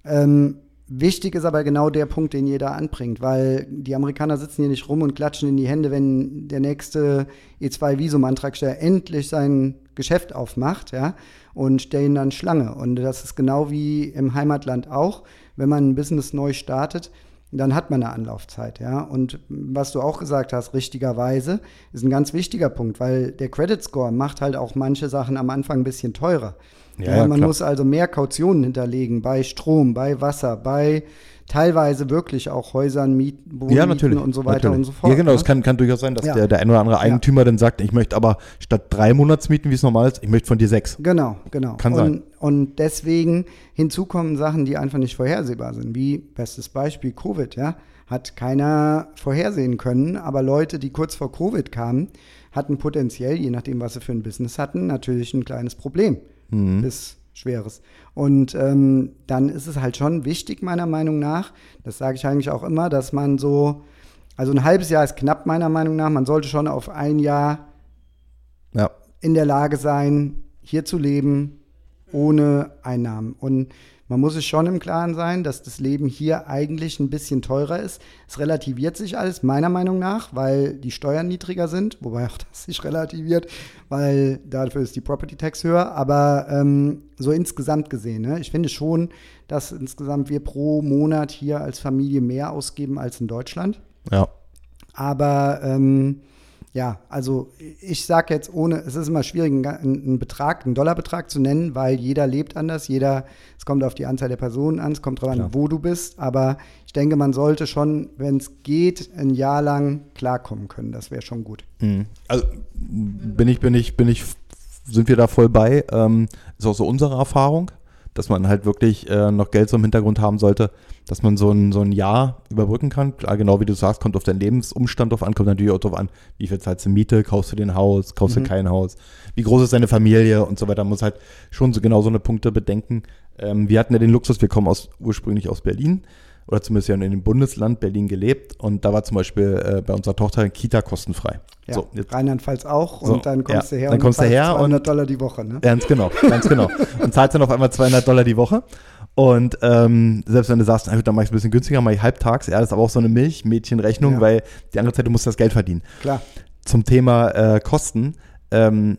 Ähm, wichtig ist aber genau der Punkt, den jeder anbringt, weil die Amerikaner sitzen hier nicht rum und klatschen in die Hände, wenn der nächste E2-Visum-Antragsteller endlich sein Geschäft aufmacht, ja, und stellen dann Schlange. Und das ist genau wie im Heimatland auch. Wenn man ein Business neu startet, dann hat man eine Anlaufzeit, ja. Und was du auch gesagt hast, richtigerweise, ist ein ganz wichtiger Punkt, weil der Credit Score macht halt auch manche Sachen am Anfang ein bisschen teurer. Ja, Ja, ja, man klar. muss also mehr Kautionen hinterlegen bei Strom, bei Wasser, bei teilweise wirklich auch Häusern, Miet, Ja, natürlich. und so weiter natürlich. und so fort. Ja, genau. ne? Es kann, kann durchaus sein, dass Ja. der, der ein oder andere Eigentümer dann sagt, ich möchte aber statt drei Monatsmieten, wie es normal ist, ich möchte von dir sechs. Genau, genau. Kann und, sein. Und deswegen hinzu kommen Sachen, die einfach nicht vorhersehbar sind. Wie bestes Beispiel Covid, ja. Hat keiner vorhersehen können, aber Leute, die kurz vor Covid kamen, hatten potenziell, je nachdem, was sie für ein Business hatten, natürlich ein kleines Problem. Mhm. Bis schweres. Und ähm, dann ist es halt schon wichtig, meiner Meinung nach, das sage ich eigentlich auch immer, dass man so, also ein halbes Jahr ist knapp, meiner Meinung nach, man sollte schon auf ein Jahr Ja. in der Lage sein, hier zu leben ohne Einnahmen. Und man muss sich schon im Klaren sein, dass das Leben hier eigentlich ein bisschen teurer ist. Es relativiert sich alles, meiner Meinung nach, weil die Steuern niedriger sind, wobei auch *laughs* das sich relativiert, weil dafür ist die Property Tax höher. Aber ähm, so insgesamt gesehen, ne, ich finde schon, dass insgesamt wir pro Monat hier als Familie mehr ausgeben als in Deutschland. Ja. Aber ähm, ja, also ich sage jetzt ohne, es ist immer schwierig, einen, einen Betrag, einen Dollarbetrag zu nennen, weil jeder lebt anders, jeder, es kommt auf die Anzahl der Personen an, es kommt darauf an, wo du bist, aber ich denke, man sollte schon, wenn es geht, ein Jahr lang klarkommen können. Das wäre schon gut. Mhm. Also bin ich, bin ich, bin ich, sind wir da voll bei. Ähm, ist auch so unsere Erfahrung, dass man halt wirklich äh, noch Geld so im Hintergrund haben sollte, dass man so ein, so ein Jahr überbrücken kann. Klar, genau wie du sagst, kommt auf deinen Lebensumstand drauf an, kommt natürlich auch drauf an, wie viel zahlst du Miete, kaufst du dir ein Haus, kaufst Mhm. du kein Haus, wie groß ist deine Familie und so weiter. Man muss halt schon so genau so eine Punkte bedenken. Ähm, wir hatten ja den Luxus, wir kommen aus, ursprünglich aus Berlin oder zumindest ja in dem Bundesland Berlin gelebt und da war zum Beispiel äh, bei unserer Tochter Kita kostenfrei. Ja, So, Rheinland-Pfalz auch So, und dann kommst ja, du her dann und kommst du her 200 Dollar die Woche, ne? Ganz genau, ganz genau. Und zahlst dann auf einmal 200 Dollar die Woche. Und ähm, selbst wenn du sagst, na gut, dann mach ich es ein bisschen günstiger, mach ich halbtags, ja, das ist aber auch so eine Milchmädchenrechnung, Ja. weil die andere Zeit, du musst das Geld verdienen. Klar. Zum Thema äh, Kosten, ähm,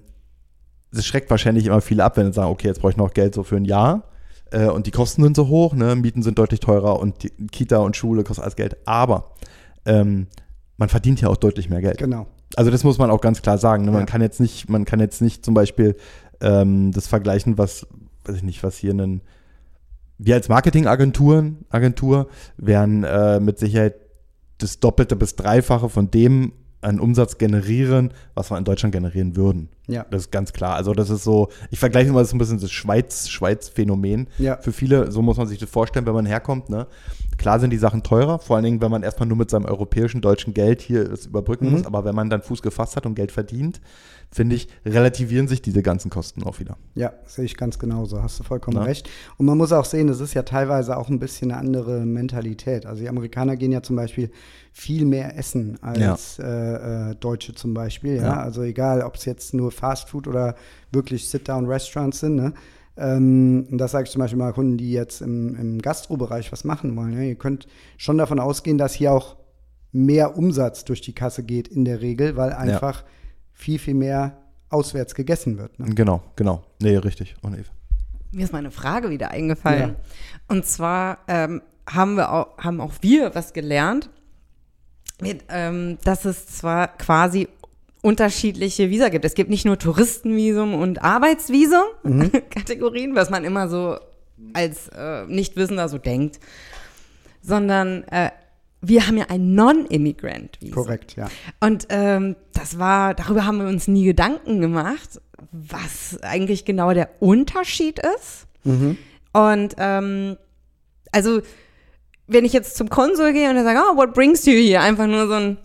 das schreckt wahrscheinlich immer viele ab, wenn sie sagen, okay, jetzt brauche ich noch Geld so für ein Jahr äh, und die Kosten sind so hoch, ne? Mieten sind deutlich teurer und die Kita und Schule kostet alles Geld. Aber ähm, man verdient ja auch deutlich mehr Geld. Genau. Also das muss man auch ganz klar sagen. Ne? Man Ja. kann jetzt nicht, man kann jetzt nicht zum Beispiel ähm, das vergleichen, was, weiß ich nicht, was hier einen, wir als Marketingagenturen, Agentur, werden äh, mit Sicherheit das Doppelte bis Dreifache von dem an Umsatz generieren, was wir in Deutschland generieren würden. Ja. Das ist ganz klar. Also das ist so, ich vergleiche immer das ein bisschen das Schweiz, Schweiz-Phänomen. Ja. Für viele, so muss man sich das vorstellen, wenn man herkommt. Ne? Klar sind die Sachen teurer, vor allen Dingen, wenn man erstmal nur mit seinem europäischen, deutschen Geld hier es überbrücken Mhm. muss. Aber wenn man dann Fuß gefasst hat und Geld verdient, finde ich, relativieren sich diese ganzen Kosten auch wieder. Ja, sehe ich ganz genauso, hast du vollkommen Na? recht. Und man muss auch sehen, das ist ja teilweise auch ein bisschen eine andere Mentalität. Also die Amerikaner gehen ja zum Beispiel viel mehr essen als äh, äh, Deutsche zum Beispiel. Ja? Ja. Also egal, ob es jetzt nur Fast Food oder wirklich Sit-Down-Restaurants sind. Ne? Ähm, und das sage ich zum Beispiel mal Kunden, die jetzt im, im Gastrobereich was machen wollen. Ja? Ihr könnt schon davon ausgehen, dass hier auch mehr Umsatz durch die Kasse geht in der Regel, weil einfach viel, viel mehr auswärts gegessen wird. Ne? Genau, genau. Nee, richtig. Und Eve. Mir ist meine Frage wieder eingefallen. Ja. Und zwar ähm, haben wir auch, haben auch wir was gelernt, mit, ähm, dass es zwar quasi unterschiedliche Visa gibt. Es gibt nicht nur Touristenvisum und Arbeitsvisum *laughs* Kategorien, was man immer so als äh, Nichtwissender so denkt, sondern äh, wir haben ja ein Non-Immigrant-Visum. Korrekt, ja. Und ähm, das war, darüber haben wir uns nie Gedanken gemacht, was eigentlich genau der Unterschied ist. Und ähm, also, wenn ich jetzt zum Konsul gehe und er sagt, oh, what brings you here? Einfach nur so ein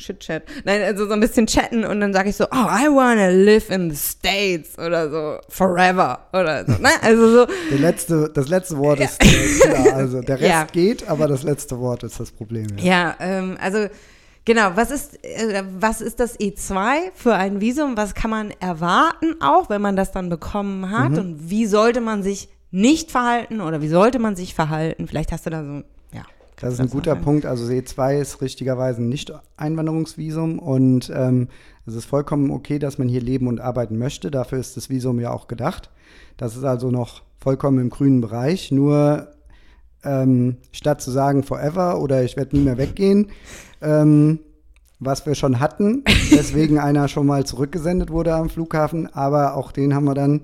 Shit-Chat. Nein, also so ein bisschen chatten und dann sage ich so, oh, I wanna live in the States oder so, forever oder so. Ne? Also so. Der letzte, das letzte Wort ja. ist äh, klar. Also der *laughs* Rest ja. geht, aber das letzte Wort ist das Problem. Ja, ja ähm, also Genau, was ist, äh, was ist das E2 für ein Visum? Was kann man erwarten auch, wenn man das dann bekommen hat? Mhm. Und wie sollte man sich nicht verhalten oder wie sollte man sich verhalten? Vielleicht hast du da so das ist ein guter Punkt. Also E2 ist richtigerweise nicht Einwanderungsvisum und ähm, es ist vollkommen okay, dass man hier leben und arbeiten möchte. Dafür ist das Visum ja auch gedacht. Das ist also noch vollkommen im grünen Bereich. Nur ähm, statt zu sagen forever oder ich werde nie mehr weggehen, ähm, was wir schon hatten, *laughs* weswegen einer schon mal zurückgesendet wurde am Flughafen, aber auch den haben wir dann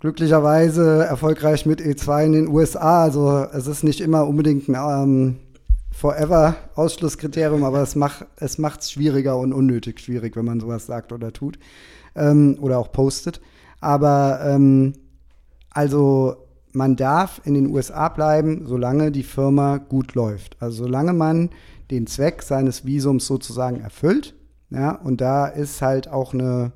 glücklicherweise erfolgreich mit E2 in den USA. Also es ist nicht immer unbedingt ein ähm, Forever-Ausschlusskriterium, aber es macht es macht's schwieriger und unnötig schwierig, wenn man sowas sagt oder tut ähm, oder auch postet. Aber ähm, also man darf in den USA bleiben, solange die Firma gut läuft. Also solange man den Zweck seines Visums sozusagen erfüllt. Ja, und da ist halt auch eine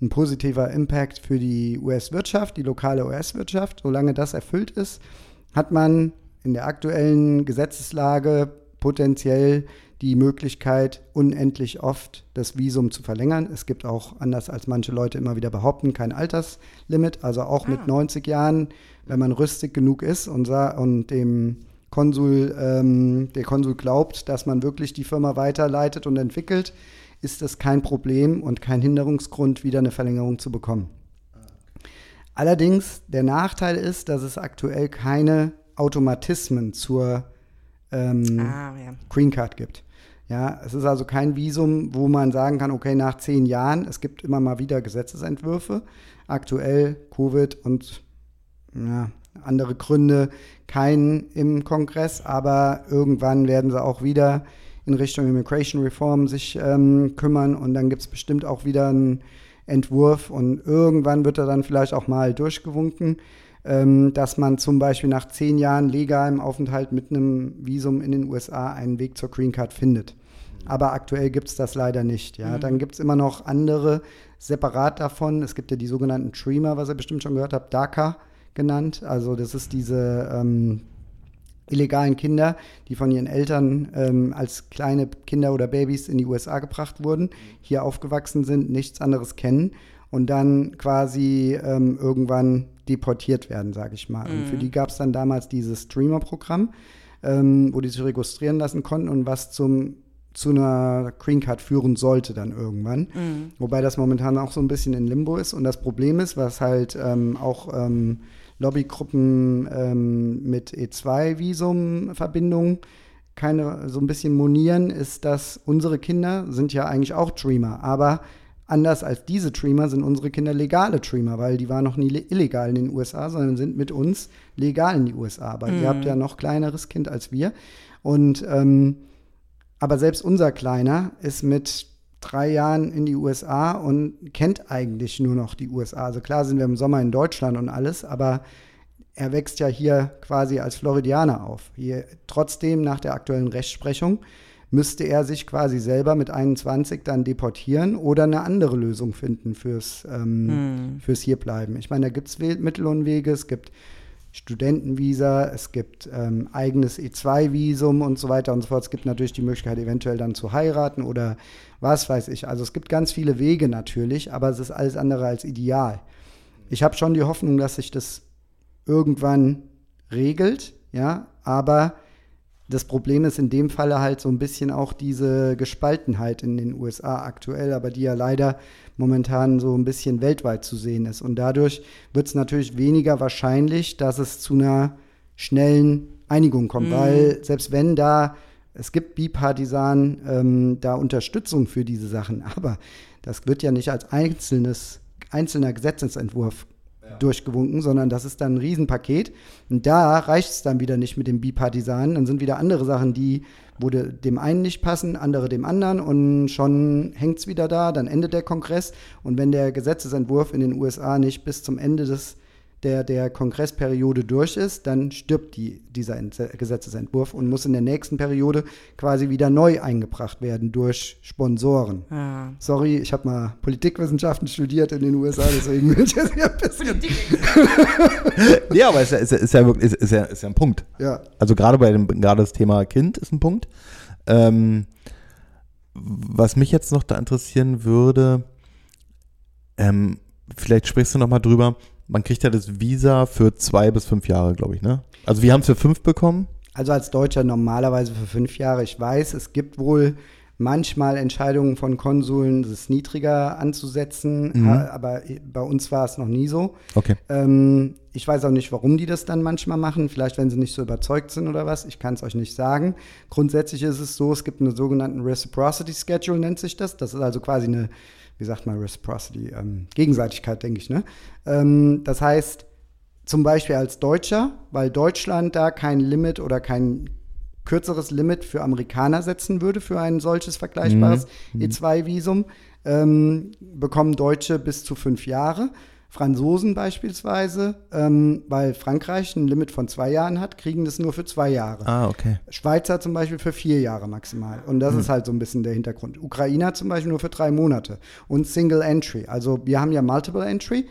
ein positiver Impact für die US-Wirtschaft, die lokale US-Wirtschaft. Solange das erfüllt ist, hat man in der aktuellen Gesetzeslage potenziell die Möglichkeit, unendlich oft das Visum zu verlängern. Es gibt auch, anders als manche Leute immer wieder behaupten, kein Alterslimit. Also auch ah. mit 90 Jahren, wenn man rüstig genug ist und, und dem Konsul, ähm, der Konsul glaubt, dass man wirklich die Firma weiterleitet und entwickelt, ist es kein Problem und kein Hinderungsgrund, wieder eine Verlängerung zu bekommen. Allerdings, der Nachteil ist, dass es aktuell keine Automatismen zur ähm, ah, ja. Green Card gibt. Ja, es ist also kein Visum, wo man sagen kann, okay, nach zehn Jahren, es gibt immer mal wieder Gesetzesentwürfe. Aktuell Covid und ja, andere Gründe keinen im Kongress, aber irgendwann werden sie auch wieder in Richtung Immigration Reform sich ähm, kümmern und dann gibt es bestimmt auch wieder einen Entwurf und irgendwann wird er dann vielleicht auch mal durchgewunken, ähm, dass man zum Beispiel nach zehn Jahren legalem Aufenthalt mit einem Visum in den USA einen Weg zur Green Card findet. Aber aktuell gibt es das leider nicht. Ja? Mhm. Dann gibt es immer noch andere separat davon. Es gibt ja die sogenannten Dreamer, was ihr bestimmt schon gehört habt, DACA genannt. Also das ist diese ähm, illegalen Kinder, die von ihren Eltern ähm, als kleine Kinder oder Babys in die USA gebracht wurden, hier aufgewachsen sind, nichts anderes kennen und dann quasi ähm, irgendwann deportiert werden, sage ich mal. Mhm. Und für mhm. die gab es dann damals dieses Streamer-Programm, ähm, wo die sich registrieren lassen konnten und was zum zu einer Green Card führen sollte dann irgendwann. Mhm. Wobei das momentan auch so ein bisschen in Limbo ist. Und das Problem ist, was halt ähm, auch ähm, Lobbygruppen ähm, mit E2-Visum-Verbindungen keine so ein bisschen monieren, ist, dass unsere Kinder sind ja eigentlich auch Dreamer, aber anders als diese Dreamer sind unsere Kinder legale Dreamer, weil die waren noch nie illegal in den USA, sondern sind mit uns legal in die USA. Aber mhm. ihr habt ja noch kleineres Kind als wir. Und ähm, aber selbst unser Kleiner ist mit drei Jahren in die USA und kennt eigentlich nur noch die USA. Also klar sind wir im Sommer in Deutschland und alles, aber er wächst ja hier quasi als Floridianer auf. Hier, trotzdem nach der aktuellen Rechtsprechung müsste er sich quasi selber mit 21 dann deportieren oder eine andere Lösung finden fürs, ähm, hm. fürs Hierbleiben. Ich meine, da gibt es Mittel und Wege, es gibt Studentenvisa, es gibt ähm, eigenes E2-Visum und so weiter und so fort. Es gibt natürlich die Möglichkeit, eventuell dann zu heiraten oder was weiß ich. Also es gibt ganz viele Wege natürlich, aber es ist alles andere als ideal. Ich habe schon die Hoffnung, dass sich das irgendwann regelt, ja, aber das Problem ist in dem Falle halt so ein bisschen auch diese Gespaltenheit in den USA aktuell, aber die ja leider momentan so ein bisschen weltweit zu sehen ist. Und dadurch wird es natürlich weniger wahrscheinlich, dass es zu einer schnellen Einigung kommt, mhm. weil selbst wenn da, es gibt bipartisan ähm, da Unterstützung für diese Sachen, *laughs* aber das wird ja nicht als einzelnes, einzelner Gesetzesentwurf durchgewunken, sondern das ist dann ein Riesenpaket. Und da reicht es dann wieder nicht mit dem Bipartisanen. Dann sind wieder andere Sachen, die wo dem einen nicht passen, andere dem anderen und schon hängt es wieder da, dann endet der Kongress. Und wenn der Gesetzesentwurf in den USA nicht bis zum Ende des der, der Kongressperiode durch ist, dann stirbt die, dieser Ent Gesetzesentwurf und muss in der nächsten Periode quasi wieder neu eingebracht werden durch Sponsoren. Ja. Sorry, ich habe mal Politikwissenschaften studiert in den USA, deswegen will ich jetzt hier ein bisschen. ja, *laughs* aber es ist, ja- ist, ja wirklich, ist, ja, ist ja ein Punkt. Ja, Also gerade bei dem, gerade das Thema Kind ist ein Punkt. Ähm, was mich jetzt noch da interessieren würde, ähm, vielleicht sprichst du noch mal drüber. Man kriegt ja das Visa für zwei bis fünf Jahre, glaube ich, ne? Also wir haben es für fünf bekommen. also als Deutscher normalerweise für fünf Jahre. Ich weiß, es gibt wohl manchmal Entscheidungen von Konsuln, das niedriger anzusetzen, Mhm. aber bei uns war es noch nie so. Okay. Ähm, ich weiß auch nicht, warum die das dann manchmal machen. Vielleicht, wenn sie nicht so überzeugt sind oder was. Ich kann es euch nicht sagen. Grundsätzlich ist es so, es gibt einen sogenannten Reciprocity Schedule, nennt sich das. Das ist also quasi eine, wie sagt man Reciprocity? Ähm, Gegenseitigkeit, denke ich. Ne? Ähm, das heißt, zum Beispiel als Deutscher, weil Deutschland da kein Limit oder kein kürzeres Limit für Amerikaner setzen würde für ein solches vergleichbares E2-Visum, ähm, bekommen Deutsche bis zu fünf Jahre. Franzosen beispielsweise, ähm, weil Frankreich ein Limit von zwei Jahren hat, kriegen das nur für zwei Jahre. Ah, okay. Schweizer zum Beispiel für vier Jahre maximal. Und das ist halt so ein bisschen der Hintergrund. Ukrainer zum Beispiel nur für drei Monate. Und Single Entry. Also wir haben ja Multiple Entry.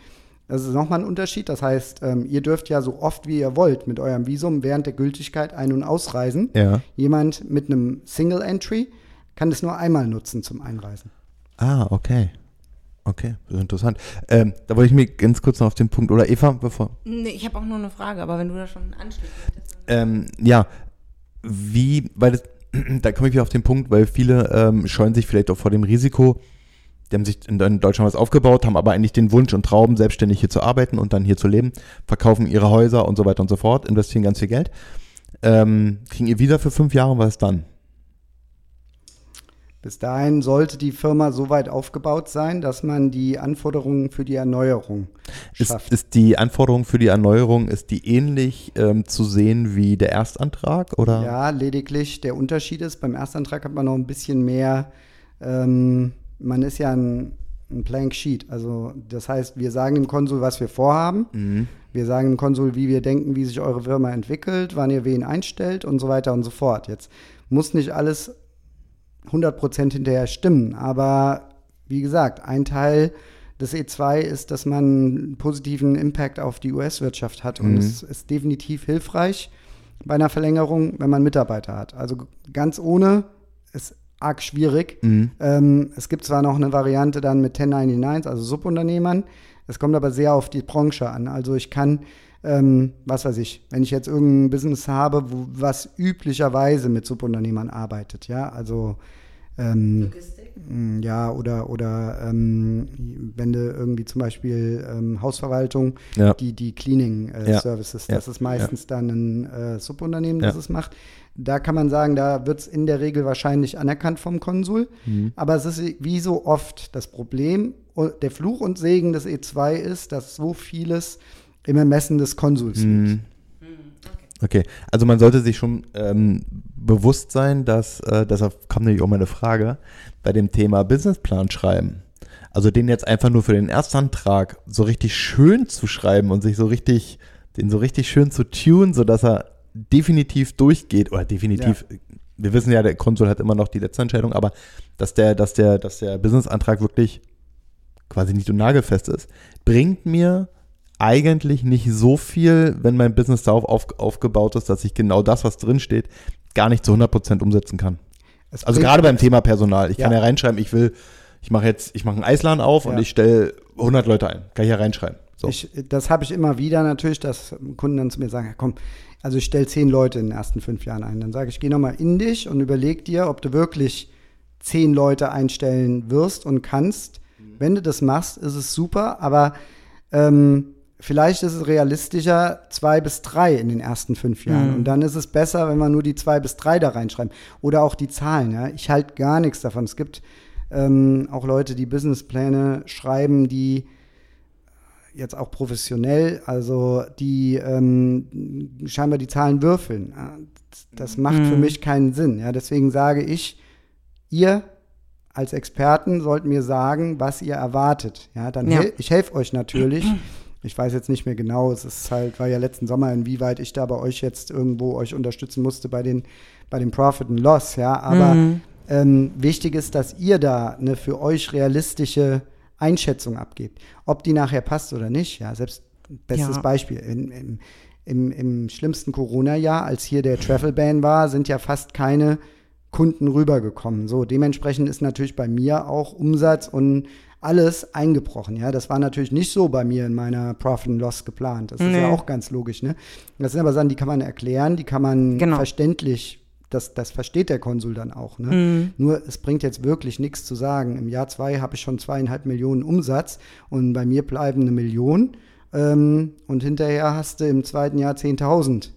Das ist nochmal ein Unterschied. Das heißt, ähm, ihr dürft ja so oft wie ihr wollt mit eurem Visum während der Gültigkeit ein- und ausreisen. Ja. Jemand mit einem Single Entry kann das nur einmal nutzen zum Einreisen. Ah, okay. Okay, das ist interessant. Ähm, da wollte ich mir ganz kurz noch auf den Punkt, oder Eva, bevor. Nee, ich habe auch nur eine Frage, aber wenn du da schon anschließt. Ähm, ja, wie, weil das, *clears throat* da komme ich wieder auf den Punkt, weil viele ähm, scheuen sich vielleicht auch vor dem Risiko, die haben sich in, Deutschland was aufgebaut, haben aber eigentlich den Wunsch und Traum, selbstständig hier zu arbeiten und dann hier zu leben, verkaufen ihre Häuser und so weiter und so fort, investieren ganz viel Geld, ähm, kriegen ihr wieder für fünf Jahre, was dann? Bis dahin sollte die Firma so weit aufgebaut sein, dass man die Anforderungen für die Erneuerung Ist, schafft. ist die Anforderung für die Erneuerung, ist die ähnlich ähm, zu sehen wie der Erstantrag? Oder? Ja, lediglich der Unterschied ist, beim Erstantrag hat man noch ein bisschen mehr, ähm, man ist ja ein, ein Blank Sheet. Also das heißt, wir sagen dem Konsul, was wir vorhaben. Mhm. Wir sagen dem Konsul, wie wir denken, wie sich eure Firma entwickelt, wann ihr wen einstellt und so weiter und so fort. Jetzt muss nicht alles 100% hinterher stimmen, aber wie gesagt, ein Teil des E2 ist, dass man einen positiven Impact auf die US-Wirtschaft hat und Mhm. es ist definitiv hilfreich bei einer Verlängerung, wenn man Mitarbeiter hat. Also ganz ohne ist arg schwierig. Mhm. Ähm, es gibt zwar noch eine Variante dann mit 1099, also Subunternehmern. Es kommt aber sehr auf die Branche an. Also ich kann, ähm, was weiß ich, wenn ich jetzt irgendein Business habe, wo, was üblicherweise mit Subunternehmern arbeitet, ja, also ähm, Mm, Ja, oder, oder ähm, wenn du irgendwie zum Beispiel ähm, Hausverwaltung, Ja. die, die Cleaning äh, Ja. Services, Ja. das ist meistens dann ein äh, Subunternehmen, das Ja. es macht. Da kann man sagen, da wird es in der Regel wahrscheinlich anerkannt vom Konsul. Mhm. Aber es ist wie so oft das Problem, und der Fluch und Segen des E2 ist, dass so vieles im Ermessen des Konsuls liegt. Mhm. Okay, also man sollte sich schon ähm, bewusst sein, dass, äh, deshalb kam nämlich auch meine Frage, bei dem Thema Businessplan schreiben. Also den jetzt einfach nur für den Erstantrag so richtig schön zu schreiben und sich so richtig, den so richtig schön zu tun, sodass er definitiv durchgeht, oder definitiv, wir wissen ja, der Konsul hat immer noch die letzte Entscheidung, aber dass der, dass der, dass der Businessantrag wirklich quasi nicht so nagelfest ist, bringt mir eigentlich nicht so viel, wenn mein Business darauf auf, aufgebaut ist, dass ich genau das, was drin steht, gar nicht zu 100% umsetzen kann. Es Also gerade beim Thema Personal. Ich kann Ja. ja reinschreiben, ich will, ich mache jetzt, ich mache einen Eisladen auf und Ja. ich stelle 100 Leute ein. Kann ich ja reinschreiben. So. Ich, das habe ich immer wieder natürlich, dass Kunden dann zu mir sagen, ja, komm, also ich stelle zehn Leute in den ersten fünf Jahren ein. Dann sage ich, geh nochmal in dich und überleg dir, ob du wirklich zehn Leute einstellen wirst und kannst. Wenn du das machst, ist es super, aber ähm, vielleicht ist es realistischer, zwei bis drei in den ersten fünf Jahren. Mhm. Und dann ist es besser, wenn wir nur die zwei bis drei da reinschreiben. Oder auch die Zahlen. Ja? Ich halte gar nichts davon. Es gibt ähm, auch Leute, die Businesspläne schreiben, die jetzt auch professionell, also die ähm, scheinbar die Zahlen würfeln. Das macht für Mhm. mich keinen Sinn. Ja, deswegen sage ich, ihr als Experten sollt mir sagen, was ihr erwartet. Ja, dann Ja. hel ich helfe euch natürlich, *clears throat* Ich weiß jetzt nicht mehr genau, es ist halt, war ja letzten Sommer, inwieweit ich da bei euch jetzt irgendwo euch unterstützen musste bei den, bei dem Profit and Loss, ja. Aber Mhm. ähm, wichtig ist, dass ihr da eine für euch realistische Einschätzung abgebt. Ob die nachher passt oder nicht, ja, selbst bestes Ja. Beispiel. In, im, im, Im schlimmsten Corona-Jahr, als hier der Travel-Ban war, sind ja fast keine Kunden rübergekommen. So, dementsprechend ist natürlich bei mir auch Umsatz und alles eingebrochen. Ja, das war natürlich nicht so bei mir in meiner Profit and Loss geplant. Das ist Nee. ja auch ganz logisch. Ne? Das sind aber Sachen, die kann man erklären, die kann man Genau. verständlich, das, das versteht der Konsul dann auch. Ne? Mhm. Nur es bringt jetzt wirklich nichts zu sagen. Im Jahr zwei habe ich schon zweieinhalb Millionen Umsatz und bei mir bleiben eine Million. Ähm, und hinterher hast du im zweiten Jahr 10.000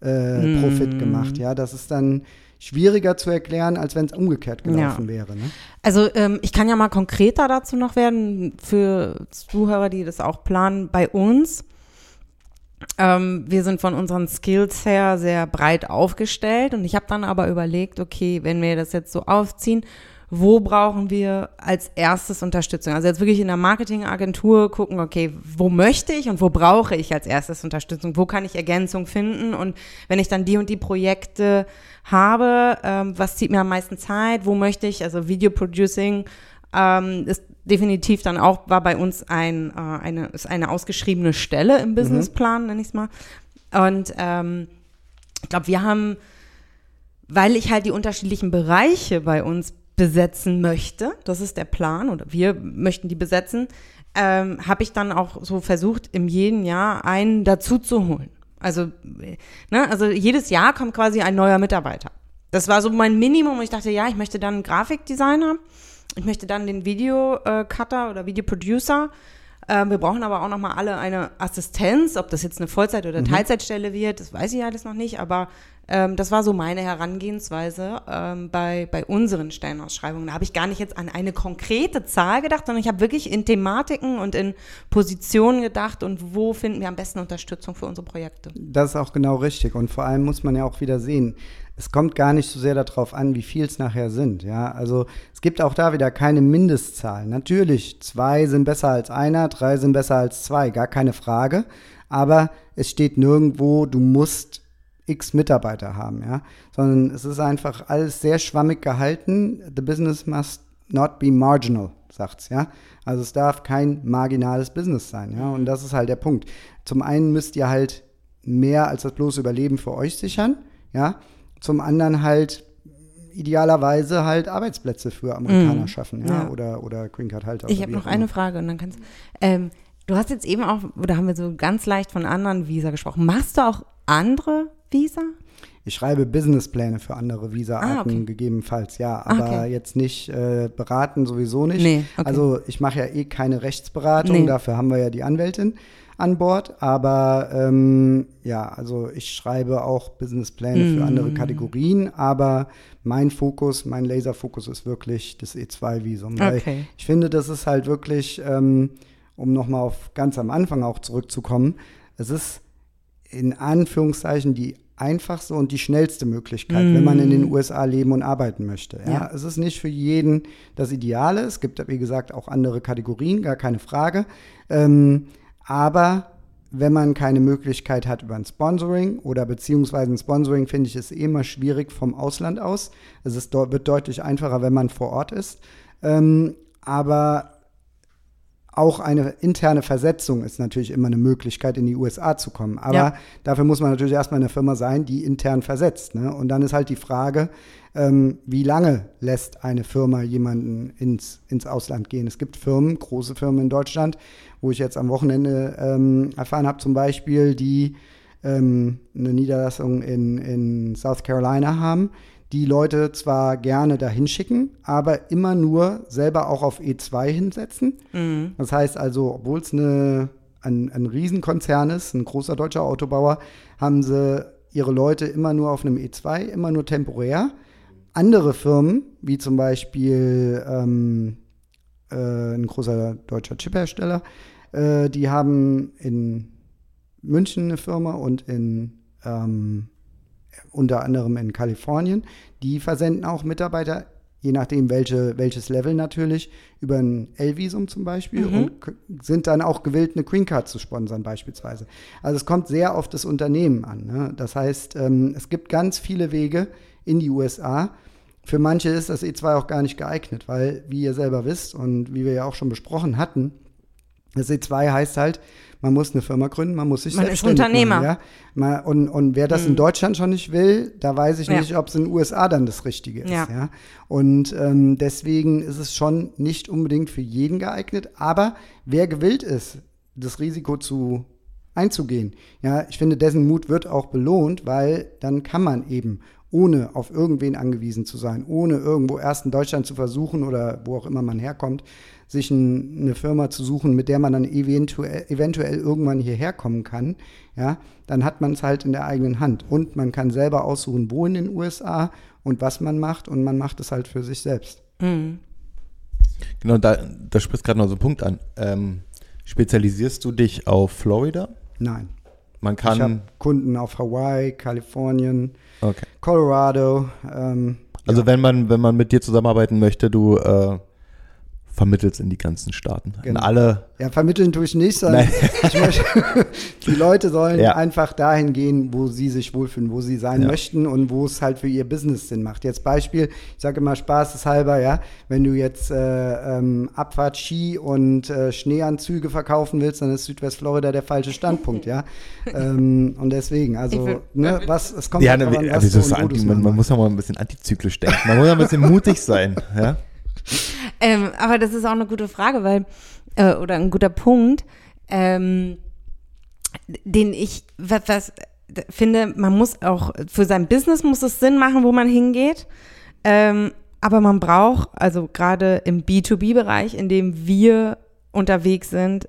äh, Profit gemacht. Ja, das ist dann schwieriger zu erklären, als wenn es umgekehrt gelaufen wäre. Ne? Also ähm, ich kann ja mal konkreter dazu noch werden für Zuhörer, die das auch planen bei uns. Ähm, wir sind von unseren Skills her sehr breit aufgestellt und ich habe dann aber überlegt, okay, wenn wir das jetzt so aufziehen, wo brauchen wir als erstes Unterstützung? Also jetzt wirklich in der Marketingagentur gucken, okay, wo möchte ich und wo brauche ich als erstes Unterstützung? Wo kann ich Ergänzung finden? Und wenn ich dann die und die Projekte habe, ähm, was zieht mir am meisten Zeit? Wo möchte ich, also Video Producing ähm, ist definitiv dann auch, war bei uns ein, äh, eine, ist eine ausgeschriebene Stelle im Businessplan, nenne ich es mal. Und ähm, ich glaube, wir haben, weil ich halt die unterschiedlichen Bereiche bei uns besetzen möchte, das ist der Plan, oder wir möchten die besetzen, ähm, habe ich dann auch so versucht, im jeden Jahr einen dazu zu holen. Also, ne, also jedes Jahr kommt quasi ein neuer Mitarbeiter. Das war so mein Minimum. Ich dachte, ja, ich möchte dann einen Grafikdesigner, ich möchte dann den Videocutter oder Videoproducer. Ähm, wir brauchen aber auch noch mal alle eine Assistenz, ob das jetzt eine Vollzeit- oder Teilzeitstelle wird, das weiß ich alles noch nicht, aber ähm, das war so meine Herangehensweise ähm, bei, bei unseren Stellenausschreibungen. Da habe ich gar nicht jetzt an eine konkrete Zahl gedacht, sondern ich habe wirklich in Thematiken und in Positionen gedacht und wo finden wir am besten Unterstützung für unsere Projekte. Das ist auch genau richtig. Und vor allem muss man ja auch wieder sehen, es kommt gar nicht so sehr darauf an, wie viel es nachher sind. Ja, also es gibt auch da wieder keine Mindestzahl. Natürlich, zwei sind besser als einer, drei sind besser als zwei, gar keine Frage. Aber es steht nirgendwo, du musst x Mitarbeiter haben, ja, sondern es ist einfach alles sehr schwammig gehalten. The business must not be marginal, sagt's, ja. Also es darf kein marginales Business sein, ja. Und das ist halt der Punkt. Zum einen müsst ihr halt mehr als das bloße Überleben für euch sichern, ja. Zum anderen halt idealerweise halt Arbeitsplätze für Amerikaner schaffen, ja, Ja. oder, oder Green Card Halter. Ich habe noch eine. Frage und dann kannst ähm, du hast jetzt eben auch, oder haben wir so ganz leicht von anderen Visa gesprochen. Machst du auch andere Visa? Ich schreibe Businesspläne für andere Visa-Arten Ah, okay. gegebenenfalls, ja, aber okay. jetzt nicht äh, beraten, sowieso nicht. Nee, okay. Also ich mache ja eh keine Rechtsberatung, Nee. dafür haben wir ja die Anwältin an Bord, aber ähm, ja, also ich schreibe auch Businesspläne für Mm. andere Kategorien, aber mein Fokus, mein Laserfokus ist wirklich das E2-Visum, weil Okay. ich finde, das ist halt wirklich, ähm, um nochmal auf ganz am Anfang auch zurückzukommen, es ist in Anführungszeichen die einfachste und die schnellste Möglichkeit, wenn man in den USA leben und arbeiten möchte. Ja? Ja. Es ist nicht für jeden das Ideale. Es gibt, wie gesagt, auch andere Kategorien, gar keine Frage. Ähm, aber wenn man keine Möglichkeit hat über ein Sponsoring oder beziehungsweise ein Sponsoring, finde ich, ist eh immer schwierig vom Ausland aus. Es ist, wird deutlich einfacher, wenn man vor Ort ist. Ähm, aber auch eine interne Versetzung ist natürlich immer eine Möglichkeit, in die USA zu kommen. Aber Ja. dafür muss man natürlich erstmal eine Firma sein, die intern versetzt. Ne? Und dann ist halt die Frage, ähm, wie lange lässt eine Firma jemanden ins, ins Ausland gehen? Es gibt Firmen, große Firmen in Deutschland, wo ich jetzt am Wochenende ähm, erfahren habe, zum Beispiel, die ähm, eine Niederlassung in, in South Carolina haben, die Leute zwar gerne dahin schicken, aber immer nur selber auch auf E2 hinsetzen. Das heißt also, obwohl es eine, ein, ein Riesenkonzern ist, ein großer deutscher Autobauer, haben sie ihre Leute immer nur auf einem E2, immer nur temporär. Andere Firmen, wie zum Beispiel ähm, äh, ein großer deutscher Chiphersteller, äh, die haben in München eine Firma und in ähm, unter anderem in Kalifornien. Die versenden auch Mitarbeiter je nachdem welche, welches Level natürlich, über ein L-Visum zum Beispiel Mhm. und sind dann auch gewillt, eine Green Card zu sponsern beispielsweise. Also es kommt sehr auf das Unternehmen an. Ne? Das heißt, ähm, es gibt ganz viele Wege in die USA. Für manche ist das E2 auch gar nicht geeignet, weil, wie ihr selber wisst und wie wir ja auch schon besprochen hatten, das E2 heißt halt, man muss eine Firma gründen, man muss sich Man ist selbstständig Unternehmer. Machen, ja? Und, und wer das in Deutschland schon nicht will, da weiß ich Ja. nicht, ob es in den USA dann das Richtige ist. Ja. Ja? Und ähm, deswegen ist es schon nicht unbedingt für jeden geeignet, aber wer gewillt ist, das Risiko zu einzugehen, ja, ich finde, dessen Mut wird auch belohnt, weil dann kann man eben ohne auf irgendwen angewiesen zu sein, ohne irgendwo erst in Deutschland zu versuchen oder wo auch immer man herkommt, sich ein, eine Firma zu suchen, mit der man dann eventuell, eventuell irgendwann hierher kommen kann, ja, dann hat man es halt in der eigenen Hand. Und man kann selber aussuchen, wo in den USA und was man macht und man macht es halt für sich selbst. Genau, da, da sprichst gerade noch so einen Punkt an. Ähm, spezialisierst du dich auf Florida? Nein. Man ich habe kann. Kunden auf Hawaii, Kalifornien, Okay. Colorado. Ähm, Also ja, wenn man, wenn man mit dir zusammenarbeiten möchte, du äh, vermittelst in die ganzen Staaten. In Genau. alle. ja, vermitteln tue ich nicht, sondern *laughs* ich möchte, die Leute sollen Ja. einfach dahin gehen, wo sie sich wohlfühlen, wo sie sein Ja. möchten und wo es halt für ihr Business Sinn macht. Jetzt Beispiel, ich sage immer spaßeshalber, ja, wenn du jetzt äh, ähm, Abfahrt, Ski und äh, Schneeanzüge verkaufen willst, dann ist Südwestflorida der falsche Standpunkt, ja. *laughs* ähm, und deswegen, also, will- ne, was, es kommt Ja, halt ne, drauf an, wie, was und wo anti, man, man muss ja mal ein bisschen antizyklisch denken. Man muss ja ein bisschen *laughs* mutig sein. Ja? Ähm, aber das ist auch eine gute Frage, weil, äh, oder ein guter Punkt, ähm, den ich, was, was finde, man muss auch, für sein Business muss es Sinn machen, wo man hingeht. Ähm, aber man braucht, also gerade im B2B-Bereich, in dem wir unterwegs sind,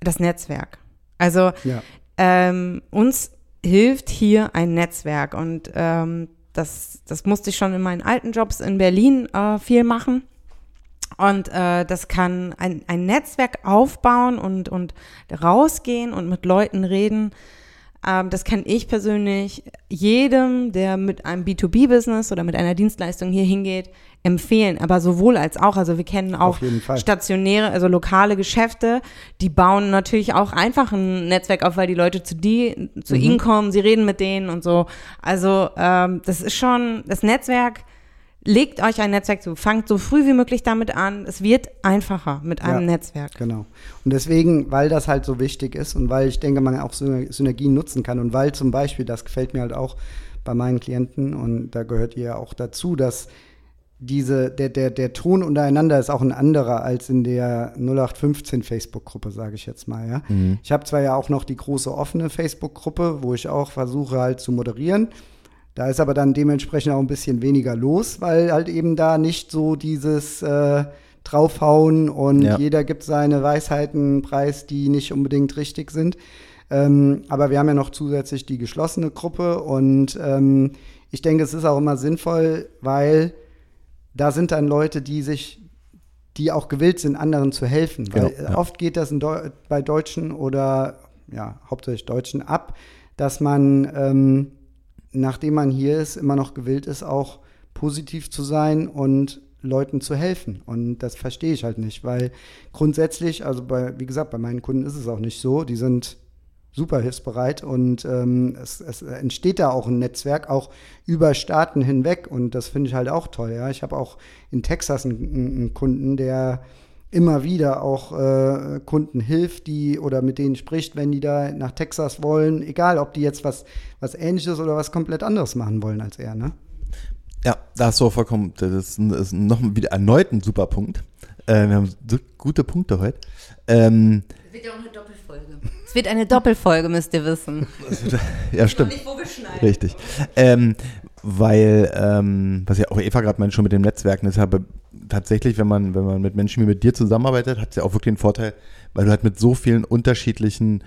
das Netzwerk. Also Ja. ähm, uns hilft hier ein Netzwerk und ähm, das, das musste ich schon in meinen alten Jobs in Berlin äh, viel machen. Und äh, das kann ein, ein Netzwerk aufbauen und, und rausgehen und mit Leuten reden. Ähm, das kann ich persönlich jedem, der mit einem B2B-Business oder mit einer Dienstleistung hier hingeht, empfehlen. Aber sowohl als auch, also wir kennen auch stationäre, also lokale Geschäfte, die bauen natürlich auch einfach ein Netzwerk auf, weil die Leute zu die, zu Mhm. ihnen kommen, sie reden mit denen und so. Also ähm, das ist schon, das Netzwerk, legt euch ein Netzwerk zu, fangt so früh wie möglich damit an. Es wird einfacher mit einem Ja. Netzwerk. Genau. Und deswegen, weil das halt so wichtig ist und weil ich denke, man auch Syner- Synergien nutzen kann und weil zum Beispiel, das gefällt mir halt auch bei meinen Klienten und da gehört ihr ja auch dazu, dass diese, der, der, der Ton untereinander ist auch ein anderer als in der 0815 Facebook-Gruppe, sage ich jetzt mal, ja. Ich habe zwar ja auch noch die große offene Facebook-Gruppe, wo ich auch versuche halt zu moderieren. Da ist aber dann dementsprechend auch ein bisschen weniger los, weil halt eben da nicht so dieses äh, draufhauen und Ja. jeder gibt seine Weisheiten preis, die nicht unbedingt richtig sind. Ähm, aber wir haben ja noch zusätzlich die geschlossene Gruppe und ähm, ich denke, es ist auch immer sinnvoll, weil da sind dann Leute, die sich, die auch gewillt sind, anderen zu helfen. Weil Genau, ja. oft geht das Deu bei Deutschen oder ja, hauptsächlich Deutschen ab, dass man, ähm, nachdem man hier ist, immer noch gewillt ist, auch positiv zu sein und Leuten zu helfen. Und das verstehe ich halt nicht, weil grundsätzlich, also bei, wie gesagt, bei meinen Kunden ist es auch nicht so. Die sind super hilfsbereit und ähm, es, es entsteht da auch ein Netzwerk, auch über Staaten hinweg und das finde ich halt auch toll. Ja? Ich habe auch in Texas einen, einen Kunden, der immer wieder auch äh, Kunden hilft, die oder mit denen spricht, wenn die da nach Texas wollen, egal ob die jetzt was, was ähnliches oder was komplett anderes machen wollen als er, ne? Ja, da hast du auch vollkommen, das ist, ist noch wieder erneut ein super Punkt. Äh, wir haben so gute Punkte heute. Ähm, Es wird ja auch eine Doppelfolge. Es wird eine Doppelfolge, müsst ihr wissen. *laughs* ja, stimmt. Nicht. Richtig. Ähm, weil, ähm, was ja auch Eva gerade meinte, schon mit dem Netzwerken ist, aber tatsächlich, wenn man, wenn man mit Menschen wie mit dir zusammenarbeitet, hat es ja auch wirklich einen Vorteil, weil du halt mit so vielen unterschiedlichen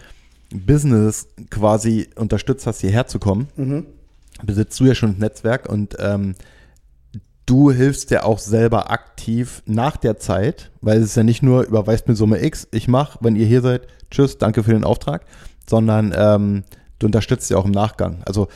Business quasi unterstützt hast, hierher zu kommen. Besitzt du ja schon ein Netzwerk und ähm, du hilfst ja auch selber aktiv nach der Zeit, weil es ist ja nicht nur überweist mir Summe X, ich mache, wenn ihr hier seid, tschüss, danke für den Auftrag, sondern ähm, du unterstützt ja auch im Nachgang. Also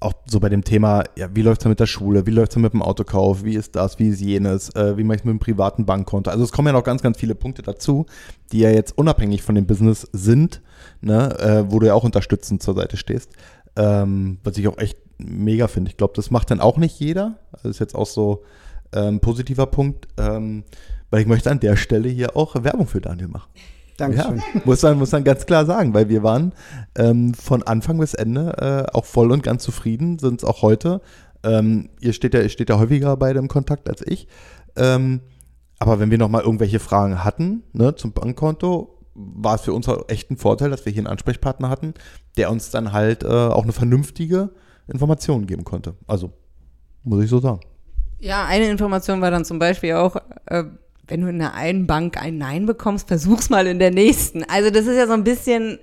auch so bei dem Thema, ja, wie läuft es mit der Schule, wie läuft es mit dem Autokauf, wie ist das, wie ist jenes, äh, wie mache ich es mit dem privaten Bankkonto. Also es kommen ja noch ganz, ganz viele Punkte dazu, die ja jetzt unabhängig von dem Business sind, ne, äh, wo du ja auch unterstützend zur Seite stehst. Ähm, was ich auch echt mega finde. Ich glaube, das macht dann auch nicht jeder. Das ist jetzt auch so ein ähm, positiver Punkt, ähm, weil ich möchte an der Stelle hier auch Werbung für Daniel machen. Dankeschön. Ja, muss man, muss man ganz klar sagen, weil wir waren ähm, von Anfang bis Ende äh, auch voll und ganz zufrieden, sind es auch heute. Ähm, ihr steht ja, ihr steht ja häufiger beide im Kontakt als ich. Ähm, aber wenn wir nochmal irgendwelche Fragen hatten ne, zum Bankkonto, war es für uns auch echt ein Vorteil, dass wir hier einen Ansprechpartner hatten, der uns dann halt äh, auch eine vernünftige Information geben konnte. Also, muss ich so sagen. Ja, eine Information war dann zum Beispiel auch, äh, wenn du in der einen Bank ein Nein bekommst, versuch's mal in der nächsten. Also das ist ja so ein bisschen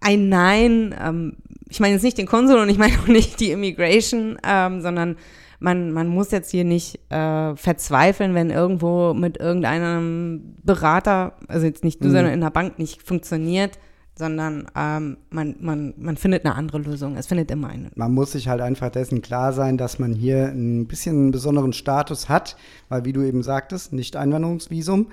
ein Nein. Ähm, ich meine jetzt nicht den Konsul und ich meine *laughs* auch nicht die Immigration, ähm, sondern man, man muss jetzt hier nicht äh, verzweifeln, wenn irgendwo mit irgendeinem Berater, also jetzt nicht du, mhm. sondern in der Bank nicht funktioniert sondern ähm, man, man, man findet eine andere Lösung. Es findet immer eine. Man muss sich halt einfach dessen klar sein, dass man hier ein bisschen einen besonderen Status hat, weil wie du eben sagtest, nicht Einwanderungsvisum.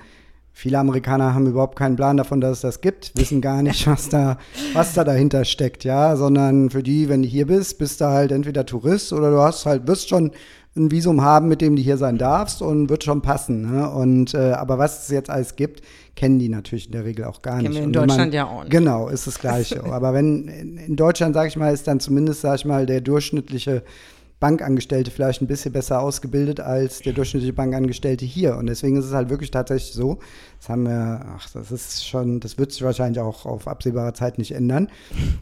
Viele Amerikaner haben überhaupt keinen Plan davon, dass es das gibt, wissen gar nicht, was da, was da dahinter steckt, ja, sondern für die, wenn du hier bist, bist du halt entweder Tourist oder du hast halt, wirst schon ein Visum haben, mit dem du hier sein darfst und wird schon passen. Ne? Und äh, aber was es jetzt alles gibt, kennen die natürlich in der Regel auch gar Kennen nicht. wir in Deutschland man, ja auch nicht. Genau, ist das Gleiche. *laughs* aber wenn in Deutschland, sage ich mal, ist dann zumindest, sage ich mal, der durchschnittliche Bankangestellte vielleicht ein bisschen besser ausgebildet als der durchschnittliche Bankangestellte hier. Und deswegen ist es halt wirklich tatsächlich so, das haben wir, ach, das ist schon, das wird sich wahrscheinlich auch auf absehbare Zeit nicht ändern.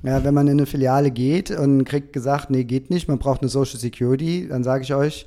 Ja, wenn man in eine Filiale geht und kriegt gesagt, nee, geht nicht, man braucht eine Social Security, dann sage ich euch,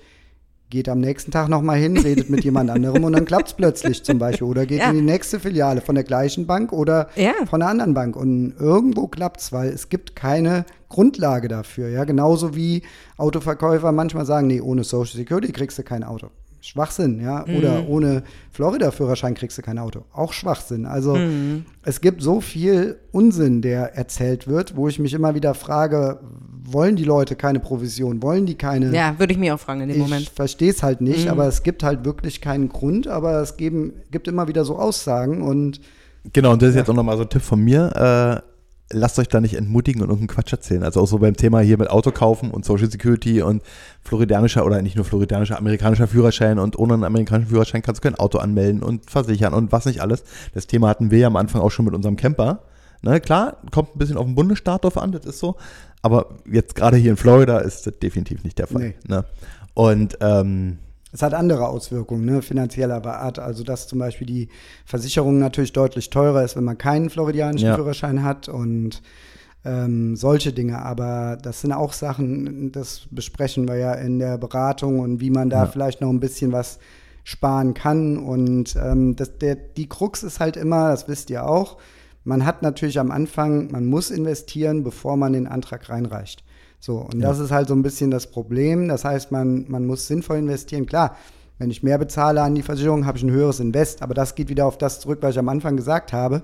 geht am nächsten Tag nochmal hin, redet mit jemand anderem und dann klappt es plötzlich zum Beispiel. Oder geht ja. in die nächste Filiale von der gleichen Bank oder ja. von einer anderen Bank. Und irgendwo klappt es, weil es gibt keine Grundlage dafür. Ja, genauso wie Autoverkäufer manchmal sagen, nee, ohne Social Security kriegst du kein Auto. Schwachsinn, ja. Mhm. Oder ohne Florida-Führerschein kriegst du kein Auto. Auch Schwachsinn. Also mhm. es gibt so viel Unsinn, der erzählt wird, wo ich mich immer wieder frage, wollen die Leute keine Provision? Wollen die keine? Ja, würde ich mir auch fragen in dem ich Moment. Ich verstehe es halt nicht, mhm. aber es gibt halt wirklich keinen Grund, aber es geben, gibt immer wieder so Aussagen und Genau, und das ist ja. jetzt auch nochmal so ein Tipp von mir. Äh, lasst euch da nicht entmutigen und irgendeinen Quatsch erzählen. Also auch so beim Thema hier mit Auto kaufen und Social Security und floridanischer oder nicht nur floridanischer, amerikanischer Führerschein und ohne einen amerikanischen Führerschein kannst du kein Auto anmelden und versichern und was nicht alles. Das Thema hatten wir ja am Anfang auch schon mit unserem Camper. Ne, klar, kommt ein bisschen auf den Bundesstaat drauf an, das ist so. Aber jetzt gerade hier in Florida ist das definitiv nicht der Fall. Nee. Ne? Und ähm, es hat andere Auswirkungen, ne, finanzieller Art. Also, dass zum Beispiel die Versicherung natürlich deutlich teurer ist, wenn man keinen floridianischen ja. Führerschein hat und ähm, solche Dinge. Aber das sind auch Sachen, das besprechen wir ja in der Beratung und wie man da ja. vielleicht noch ein bisschen was sparen kann. Und ähm, das, der, die Krux ist halt immer, das wisst ihr auch, man hat natürlich am Anfang, man muss investieren, bevor man den Antrag reinreicht. So, und ja. das ist halt so ein bisschen das Problem. Das heißt, man, man muss sinnvoll investieren. Klar, wenn ich mehr bezahle an die Versicherung, habe ich ein höheres Invest, aber das geht wieder auf das zurück, was ich am Anfang gesagt habe.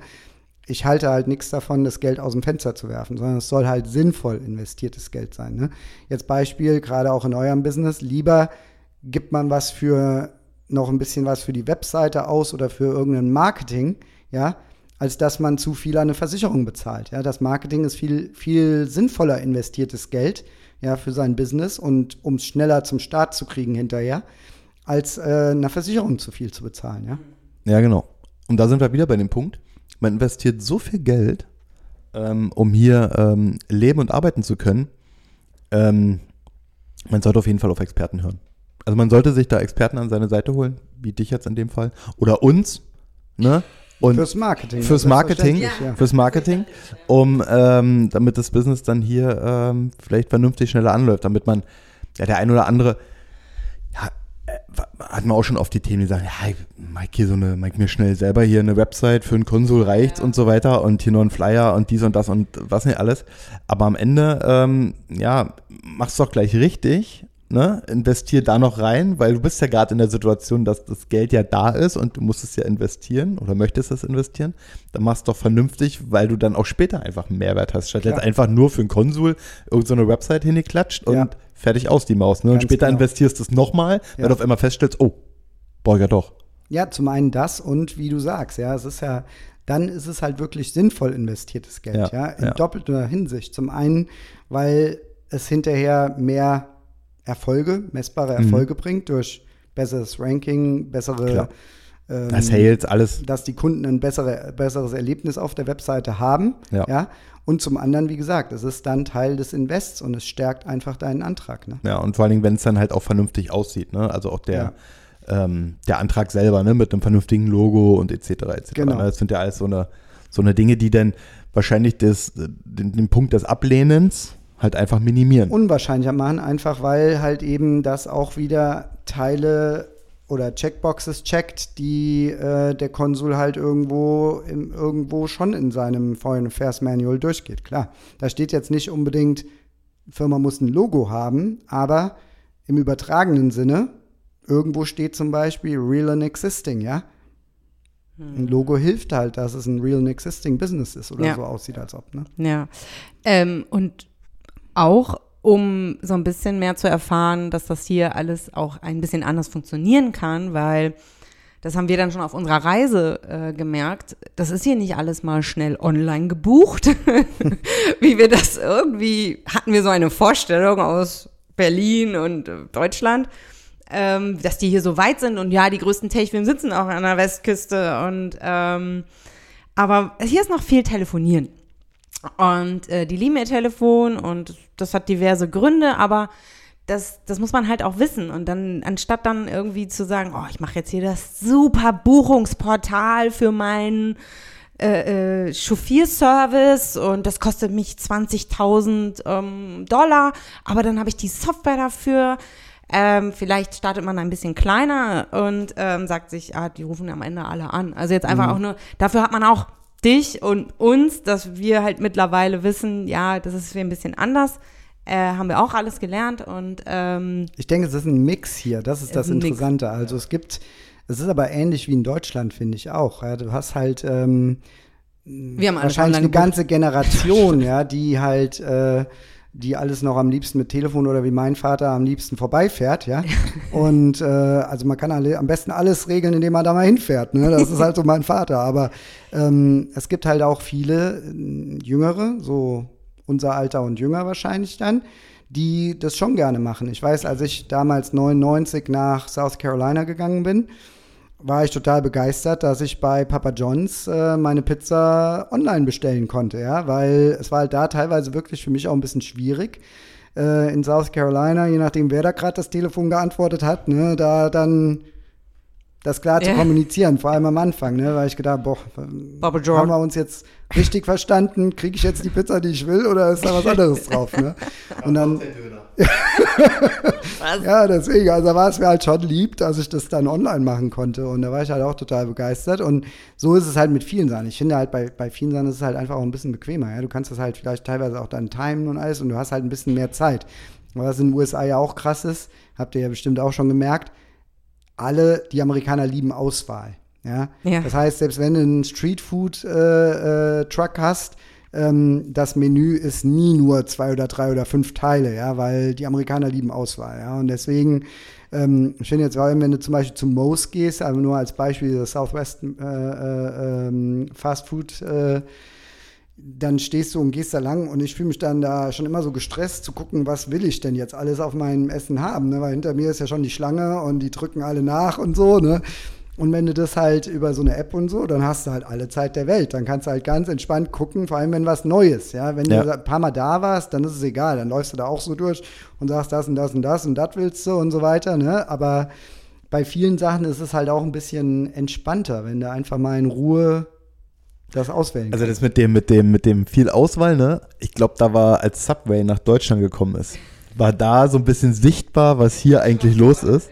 Ich halte halt nichts davon, das Geld aus dem Fenster zu werfen, sondern es soll halt sinnvoll investiertes Geld sein. Ne? Jetzt Beispiel, gerade auch in eurem Business, lieber gibt man was für noch ein bisschen was für die Webseite aus oder für irgendein Marketing, ja, als dass man zu viel an eine Versicherung bezahlt. Ja, das Marketing ist viel, viel sinnvoller investiertes Geld ja, für sein Business und um es schneller zum Start zu kriegen hinterher, als äh, einer Versicherung zu viel zu bezahlen. Ja? ja, genau. Und da sind wir wieder bei dem Punkt, man investiert so viel Geld, ähm, um hier ähm, leben und arbeiten zu können. Ähm, man sollte auf jeden Fall auf Experten hören. Also man sollte sich da Experten an seine Seite holen, wie dich jetzt in dem Fall, oder uns, ne? Und fürs Marketing. Fürs Marketing, ja. fürs Marketing, um ähm, damit das Business dann hier ähm, vielleicht vernünftig schneller anläuft, damit man, ja, der ein oder andere, ja, äh, hat man auch schon oft die Themen, die sagen, ja, Mike hier so eine, Mike mir schnell selber hier eine Website für einen Konsul reicht ja. und so weiter und hier noch ein Flyer und dies und das und was nicht alles. Aber am Ende, ähm, ja, mach's doch gleich richtig ne, investier da noch rein, weil du bist ja gerade in der Situation, dass das Geld ja da ist und du musst es ja investieren oder möchtest es investieren, dann machst du doch vernünftig, weil du dann auch später einfach einen Mehrwert hast, statt Klar. jetzt einfach nur für einen Konsul irgendeine so Website hingeklatscht und Ja. fertig aus die Maus. Ne? Und Ganz später genau. investierst du es nochmal, weil Ja. du auf einmal feststellst, oh, ja doch. Ja, zum einen das und wie du sagst, ja, es ist ja, dann ist es halt wirklich sinnvoll investiertes Geld, Ja, ja, in ja. doppelter Hinsicht. Zum einen, weil es hinterher mehr Erfolge, messbare Mhm. Erfolge bringt durch besseres Ranking, bessere, Klar. ähm, Das Sales, alles. dass die Kunden ein bessere, besseres Erlebnis auf der Webseite haben, Ja. ja. Und zum anderen, wie gesagt, es ist dann Teil des Invests und es stärkt einfach deinen Antrag, ne? Ja, und vor allen Dingen, wenn es dann halt auch vernünftig aussieht, ne? Also auch der, ähm, der Antrag selber, ne, mit einem vernünftigen Logo und etc. etc. Genau. Ne? Das sind ja alles so eine, so eine Dinge, die dann wahrscheinlich das, den, den Punkt des Ablehnens halt einfach minimieren. unwahrscheinlicher machen, einfach weil halt eben das auch wieder Teile oder Checkboxes checkt, die äh, der Konsul halt irgendwo, im, irgendwo schon in seinem Foreign Affairs Manual durchgeht. Klar, da steht jetzt nicht unbedingt, Firma muss ein Logo haben, aber im übertragenen Sinne, irgendwo steht zum Beispiel Real and Existing, ja? Ein Logo hilft halt, dass es ein Real and Existing Business ist oder Ja. so aussieht, als ob, ne? Ja. Ähm, und auch, um so ein bisschen mehr zu erfahren, dass das hier alles auch ein bisschen anders funktionieren kann, weil das haben wir dann schon auf unserer Reise äh, gemerkt. Das ist hier nicht alles mal schnell online gebucht, *laughs* wie wir das irgendwie hatten wir so eine Vorstellung aus Berlin und äh, Deutschland, ähm, dass die hier so weit sind und ja, die größten Tech-Firmen sitzen auch an der Westküste und ähm, aber hier ist noch viel Telefonieren. Und äh, die lieben ihr Telefon und das hat diverse Gründe, aber das, das muss man halt auch wissen. Und dann, anstatt dann irgendwie zu sagen, oh, ich mache jetzt hier das super Buchungsportal für meinen äh, äh, Chauffeurservice und das kostet mich 20.000 ähm, Dollar, aber dann habe ich die Software dafür. Ähm, vielleicht startet man ein bisschen kleiner und ähm, sagt sich, ah, die rufen am Ende alle an. Also jetzt einfach auch nur, dafür hat man auch dich und uns, dass wir halt mittlerweile wissen, ja, das ist ein bisschen anders. Äh, haben wir auch alles gelernt und ähm, Ich denke, es ist ein Mix hier. Das ist das ist ein Mix. Interessante. Also es gibt, es ist aber ähnlich wie in Deutschland, finde ich auch. Ja, du hast halt ähm, wahrscheinlich eine ganze Generation, *laughs* ja, die halt, äh, die alles noch am liebsten mit Telefon oder wie mein Vater am liebsten vorbeifährt, ja. *laughs* Und äh, also man kann alle, am besten alles regeln, indem man da mal hinfährt. Ne? Das ist halt so mein Vater. Aber ähm, es gibt halt auch viele äh, Jüngere, so unser Alter und jünger wahrscheinlich dann, die das schon gerne machen. Ich weiß, als ich damals 99 nach South Carolina gegangen bin, war ich total begeistert, dass ich bei Papa John's äh, meine Pizza online bestellen konnte, ja, weil es war halt da teilweise wirklich für mich auch ein bisschen schwierig. Äh, in South Carolina, je nachdem, wer da gerade das Telefon geantwortet hat, ne, da dann das klar zu kommunizieren, vor allem am Anfang, ne, weil ich gedacht, boah, Papa haben John. wir uns jetzt richtig verstanden? Kriege ich jetzt die Pizza, die ich will, oder ist da was anderes drauf? Ne? Und dann, *laughs* ja, deswegen, also da war es mir halt schon lieb, dass ich das dann online machen konnte. Und da war ich halt auch total begeistert. Und so ist es halt mit vielen Sachen. Ich finde halt, bei, bei vielen Sachen ist es halt einfach auch ein bisschen bequemer. Ja? Du kannst das halt vielleicht teilweise auch dann timen und alles und du hast halt ein bisschen mehr Zeit. Was in den USA ja auch krass ist, habt ihr ja bestimmt auch schon gemerkt, alle, die Amerikaner lieben Auswahl. Ja? Ja. Das heißt, selbst wenn du einen Streetfood-Truck hast, ähm, das Menü ist nie nur zwei oder drei oder fünf Teile, ja, weil die Amerikaner lieben Auswahl, ja. Und deswegen, ähm, ich finde jetzt, wenn du zum Beispiel zu Moe's gehst, also nur als Beispiel das Southwest äh, äh, ähm, Fast Food, äh, dann stehst du und gehst da lang und ich fühle mich dann da schon immer so gestresst zu gucken, was will ich denn jetzt alles auf meinem Essen haben, ne? weil hinter mir ist ja schon die Schlange und die drücken alle nach und so, ne? Und wenn du das halt über so eine App und so, dann hast du halt alle Zeit der Welt. Dann kannst du halt ganz entspannt gucken, vor allem wenn was Neues, ja. Wenn Ja. du ein paar Mal da warst, dann ist es egal. Dann läufst du da auch so durch und sagst das und das und das und das willst du und so weiter, ne? Aber bei vielen Sachen ist es halt auch ein bisschen entspannter, wenn du einfach mal in Ruhe das auswählen Also das mit dem, mit dem, mit dem viel Auswahl, ne? Ich glaube, da war, als Subway nach Deutschland gekommen ist, war da so ein bisschen sichtbar, was hier eigentlich los ist.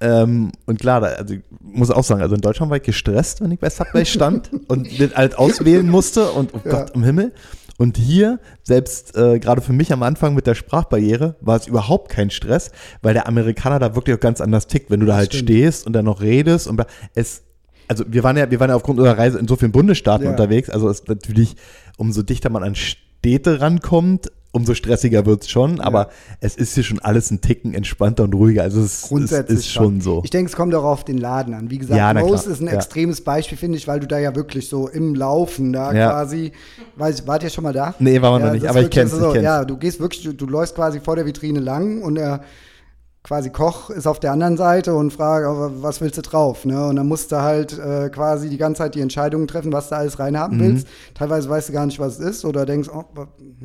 Ähm, und klar, da, also ich muss auch sagen, also in Deutschland war ich gestresst, wenn ich bei Subway stand *laughs* und den halt auswählen musste und oh Ja. Gott im Himmel. Und hier, selbst äh, gerade für mich am Anfang mit der Sprachbarriere, war es überhaupt kein Stress, weil der Amerikaner da wirklich auch ganz anders tickt, wenn du da halt stimmt. stehst und dann noch redest und es also wir waren ja, wir waren ja aufgrund unserer Reise in so vielen Bundesstaaten Ja. unterwegs, also es ist natürlich, umso dichter man an Städte rankommt, umso stressiger wird es schon, aber es ist hier schon alles ein Ticken entspannter und ruhiger. Also es, es Grundsätzlich ist schon so. Ich denke, es kommt auch auf den Laden an. Wie gesagt, Ja, klar. ist ein Ja. extremes Beispiel, finde ich, weil du da ja wirklich so im Laufen da Ja. quasi, weiß ich, wart ihr schon mal da? Nee, waren wir noch nicht, aber ich kenn's, ich kenn's. Ja, du gehst wirklich, du, du läufst quasi vor der Vitrine lang und der quasi Koch ist auf der anderen Seite und fragt, was willst du drauf? Ne? Und dann musst du halt äh, quasi die ganze Zeit die Entscheidungen treffen, was du alles reinhaben Mhm. willst. Teilweise weißt du gar nicht, was es ist oder denkst, oh,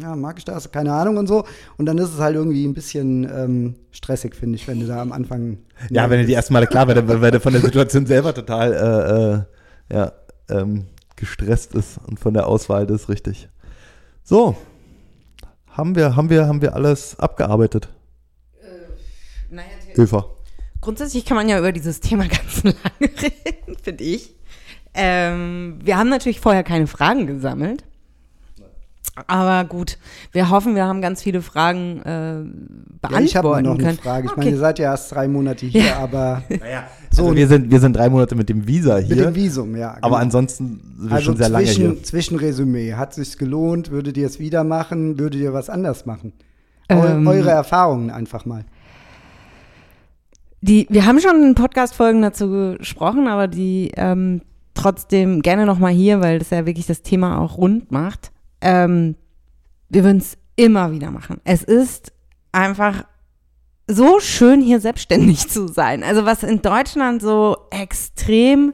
ja, mag ich das? Keine Ahnung und so. Und dann ist es halt irgendwie ein bisschen ähm, stressig, finde ich, wenn du da am Anfang. Ja, wenn du die ersten Male klar, weil der, weil der von der *laughs* Situation selber total äh, äh, ja, ähm, gestresst ist und von der Auswahl das ist richtig. So. Haben wir, haben wir, haben wir alles abgearbeitet, Eva? Grundsätzlich kann man ja über dieses Thema *laughs* ganz lange reden, finde ich. Ähm, wir haben natürlich vorher keine Fragen gesammelt. Aber gut, wir hoffen, wir haben ganz viele Fragen äh, beantworten Ja, ich habe mal noch können. eine Frage. Ich okay. meine, ihr seid ja erst drei Monate hier, Ja. aber *laughs* Naja, So, also wir sind, wir sind drei Monate mit dem Visa mit hier, dem Visum, ja. aber genau. ansonsten sind wir also schon sehr lange hier. zwischen, Zwischenresümee. Hat sich's gelohnt? Würdet ihr es wieder machen? Würdet ihr was anders machen? Eu Ähm. eure Erfahrungen einfach mal. Die, wir haben schon in Podcast-Folgen dazu gesprochen, aber die ähm, trotzdem gerne nochmal hier, weil das ja wirklich das Thema auch rund macht. Ähm, wir würden es immer wieder machen. Es ist einfach so schön, hier selbstständig *laughs* zu sein. Also was in Deutschland so extrem,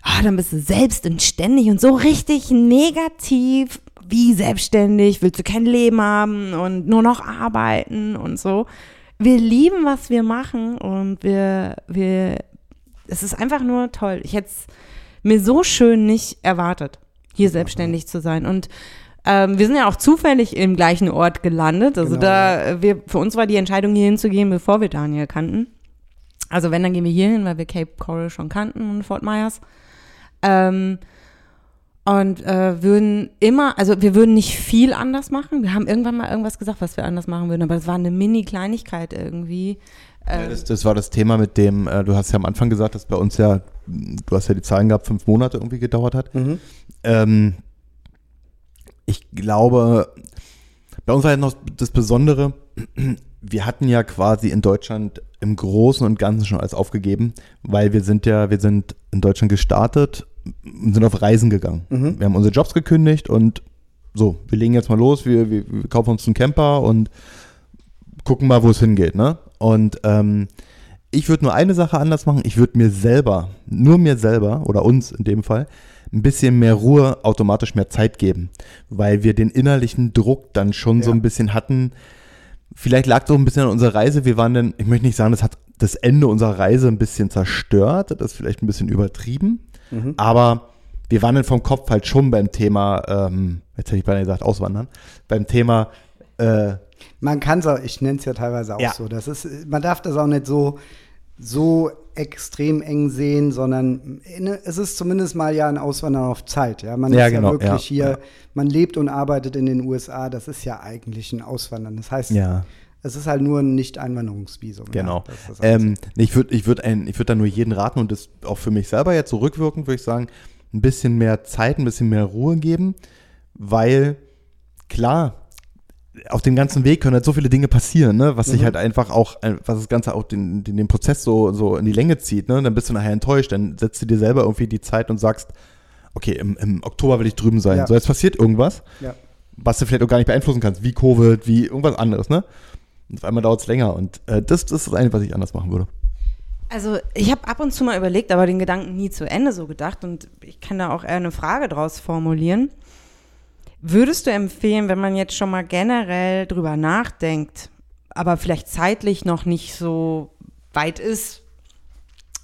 ah, dann bist du selbst und ständig und so richtig negativ. Wie selbstständig? Willst du kein Leben haben und nur noch arbeiten und so? Wir lieben, was wir machen und wir, wir, es ist einfach nur toll. Ich hätte es mir so schön nicht erwartet, hier selbstständig zu sein. Und ähm, wir sind ja auch zufällig im gleichen Ort gelandet. Also Genau, da, äh, wir, für uns war die Entscheidung, hier hinzugehen, bevor wir Daniel kannten. Also wenn, dann gehen wir hier hin, weil wir Cape Coral schon kannten und Fort Myers. Ähm, und äh, würden immer, also wir würden nicht viel anders machen. Wir haben irgendwann mal irgendwas gesagt, was wir anders machen würden, aber das war eine Mini-Kleinigkeit irgendwie. Ja, Ähm, das, das war das Thema mit dem, äh, du hast ja am Anfang gesagt, dass bei uns ja, du hast ja die Zahlen gehabt, fünf Monate irgendwie gedauert hat. Mhm. Ähm, ich glaube, bei uns war ja noch das Besondere, wir hatten ja quasi in Deutschland im Großen und Ganzen schon alles aufgegeben, weil wir sind ja, wir sind in Deutschland gestartet sind auf Reisen gegangen. Mhm. Wir haben unsere Jobs gekündigt und so, wir legen jetzt mal los, wir, wir, wir kaufen uns einen Camper und gucken mal, wo es hingeht, ne? Und ähm, ich würde nur eine Sache anders machen. Ich würde mir selber, nur mir selber oder uns in dem Fall, ein bisschen mehr Ruhe, automatisch mehr Zeit geben, weil wir den innerlichen Druck dann schon so Ja. ein bisschen hatten. Vielleicht lag es auch ein bisschen an unserer Reise. Wir waren dann, ich möchte nicht sagen, das hat das Ende unserer Reise ein bisschen zerstört, das ist vielleicht ein bisschen übertrieben, Mhm. aber wir waren dann vom Kopf halt schon beim Thema, ähm, jetzt hätte ich beinahe gesagt, auswandern, beim Thema äh, Man kann es auch, ich nenne es ja teilweise auch Ja. so. Das ist, man darf das auch nicht so, so extrem eng sehen, sondern in, es ist zumindest mal ja ein Auswandern auf Zeit. Ja, man Ja, ist genau, ja wirklich ja, hier, man lebt und arbeitet in den USA. Das ist ja eigentlich ein Auswandern. Das heißt. Es ist halt nur ein Nicht-Einwanderungsvisum. Genau. Ja, das ähm, ich würde ich würd ein- ich würd da nur jeden raten und das auch für mich selber jetzt zurückwirkend, würde ich sagen, ein bisschen mehr Zeit, ein bisschen mehr Ruhe geben, weil klar, auf dem ganzen Weg können halt so viele Dinge passieren, ne? was sich Mhm. halt einfach auch, äh, was das Ganze auch den, den, den Prozess so, so in die Länge zieht. Ne? Dann bist du nachher enttäuscht, dann setzt du dir selber irgendwie die Zeit und sagst, okay, im, im Oktober will ich drüben sein. Ja. So, jetzt passiert irgendwas, Ja. was du vielleicht auch gar nicht beeinflussen kannst, wie Covid, wie irgendwas anderes. Ne? Und auf einmal dauert es länger und äh, das, das ist das eine, was ich anders machen würde. Also ich habe ab und zu mal überlegt, aber den Gedanken nie zu Ende so gedacht und ich kann da auch eher eine Frage draus formulieren. Würdest du empfehlen, wenn man jetzt schon mal generell drüber nachdenkt, aber vielleicht zeitlich noch nicht so weit ist,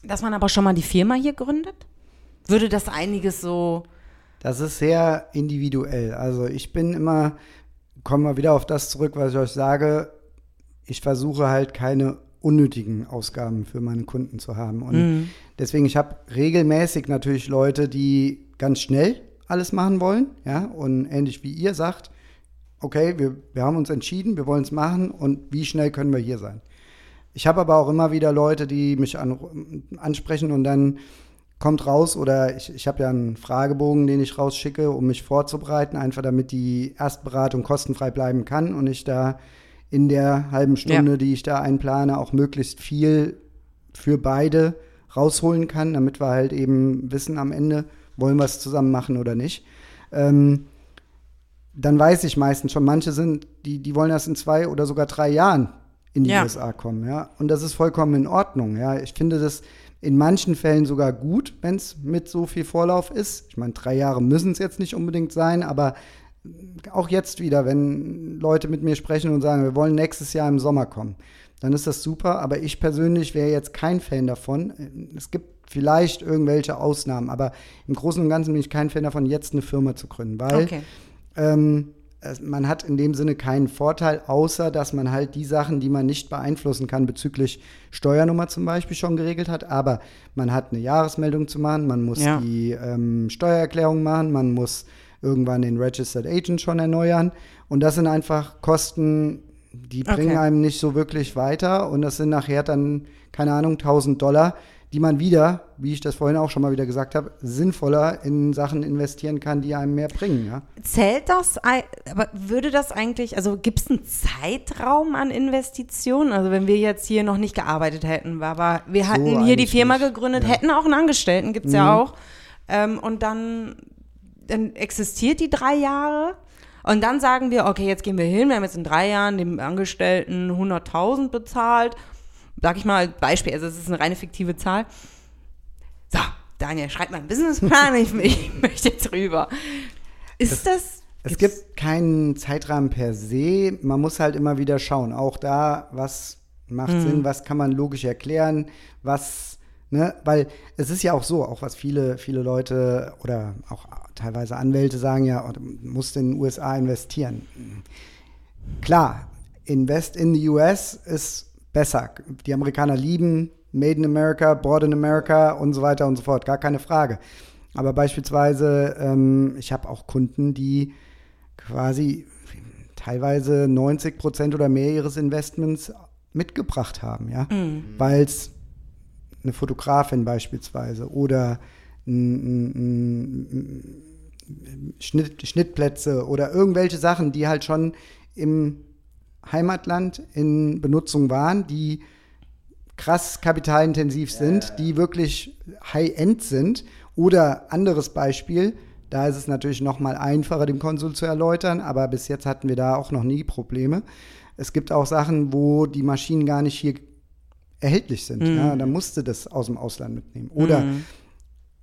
dass man aber schon mal die Firma hier gründet? Würde das einiges so Das ist sehr individuell. Also ich bin immer, komme mal wieder auf das zurück, was ich euch sage. Ich versuche halt keine unnötigen Ausgaben für meine Kunden zu haben. Und Mhm. deswegen, ich habe regelmäßig natürlich Leute, die ganz schnell alles machen wollen, ja, und ähnlich wie ihr sagt, okay, wir, wir haben uns entschieden, wir wollen es machen und wie schnell können wir hier sein? Ich habe aber auch immer wieder Leute, die mich an, ansprechen und dann kommt raus oder ich, ich habe ja einen Fragebogen, den ich rausschicke, um mich vorzubereiten, einfach damit die Erstberatung kostenfrei bleiben kann und ich da in der halben Stunde, ja. die ich da einplane, auch möglichst viel für beide rausholen kann, damit wir halt eben wissen am Ende, wollen wir es zusammen machen oder nicht. Ähm, dann weiß ich meistens schon, manche sind, die, die wollen erst in zwei oder sogar drei Jahren in die ja. USA kommen, ja. Und das ist vollkommen in Ordnung, ja. Ich finde das in manchen Fällen sogar gut, wenn es mit so viel Vorlauf ist. Ich meine, drei Jahre müssen es jetzt nicht unbedingt sein, aber auch jetzt wieder, wenn Leute mit mir sprechen und sagen, wir wollen nächstes Jahr im Sommer kommen, dann ist das super. Aber ich persönlich wäre jetzt kein Fan davon. Es gibt vielleicht irgendwelche Ausnahmen, aber im Großen und Ganzen bin ich kein Fan davon, jetzt eine Firma zu gründen, weil okay. ähm, man hat in dem Sinne keinen Vorteil, außer dass man halt die Sachen, die man nicht beeinflussen kann, bezüglich Steuernummer zum Beispiel schon geregelt hat. Aber man hat eine Jahresmeldung zu machen, man muss ja. die ähm, Steuererklärung machen, man muss irgendwann den Registered Agent schon erneuern. Und das sind einfach Kosten, die bringen okay. einem nicht so wirklich weiter. Und das sind nachher dann, keine Ahnung, 1000 Dollar, die man wieder, wie ich das vorhin auch schon mal wieder gesagt habe, sinnvoller in Sachen investieren kann, die einem mehr bringen. Ja? Zählt das, aber würde das eigentlich, also gibt es einen Zeitraum an Investitionen? Also wenn wir jetzt hier noch nicht gearbeitet hätten, aber wir so hatten hier die Firma nicht. gegründet, ja. hätten auch einen Angestellten, gibt es mhm. ja auch. Ähm, und dann, dann existiert die drei Jahre. Und dann sagen wir, okay, jetzt gehen wir hin, wir haben jetzt in drei Jahren dem Angestellten 100.000 bezahlt sag ich mal, Beispiel, also es ist eine reine fiktive Zahl. So, Daniel, schreib mal einen Businessplan, ich, ich möchte jetzt rüber. Ist das, das es gibt keinen Zeitrahmen per se. Man muss halt immer wieder schauen. Auch da, was macht mhm. Sinn, was kann man logisch erklären, was, ne, weil es ist ja auch so, auch was viele, viele Leute oder auch teilweise Anwälte sagen ja, du musst in den USA investieren. Klar, Invest in the US ist besser. Die Amerikaner lieben Made in America, Bought in America und so weiter und so fort, gar keine Frage. Aber beispielsweise, ähm, ich habe auch Kunden, die quasi teilweise 90 Prozent oder mehr ihres Investments mitgebracht haben, ja, mhm. weil es eine Fotografin beispielsweise oder Schnitt, Schnittplätze oder irgendwelche Sachen, die halt schon im Heimatland in Benutzung waren, die krass kapitalintensiv sind, ja, die wirklich High-End sind. Oder anderes Beispiel, da ist es natürlich noch mal einfacher, dem Konsul zu erläutern, aber bis jetzt hatten wir da auch noch nie Probleme. Es gibt auch Sachen, wo die Maschinen gar nicht hier erhältlich sind. Mhm. Ja, da musste das aus dem Ausland mitnehmen. Oder mhm.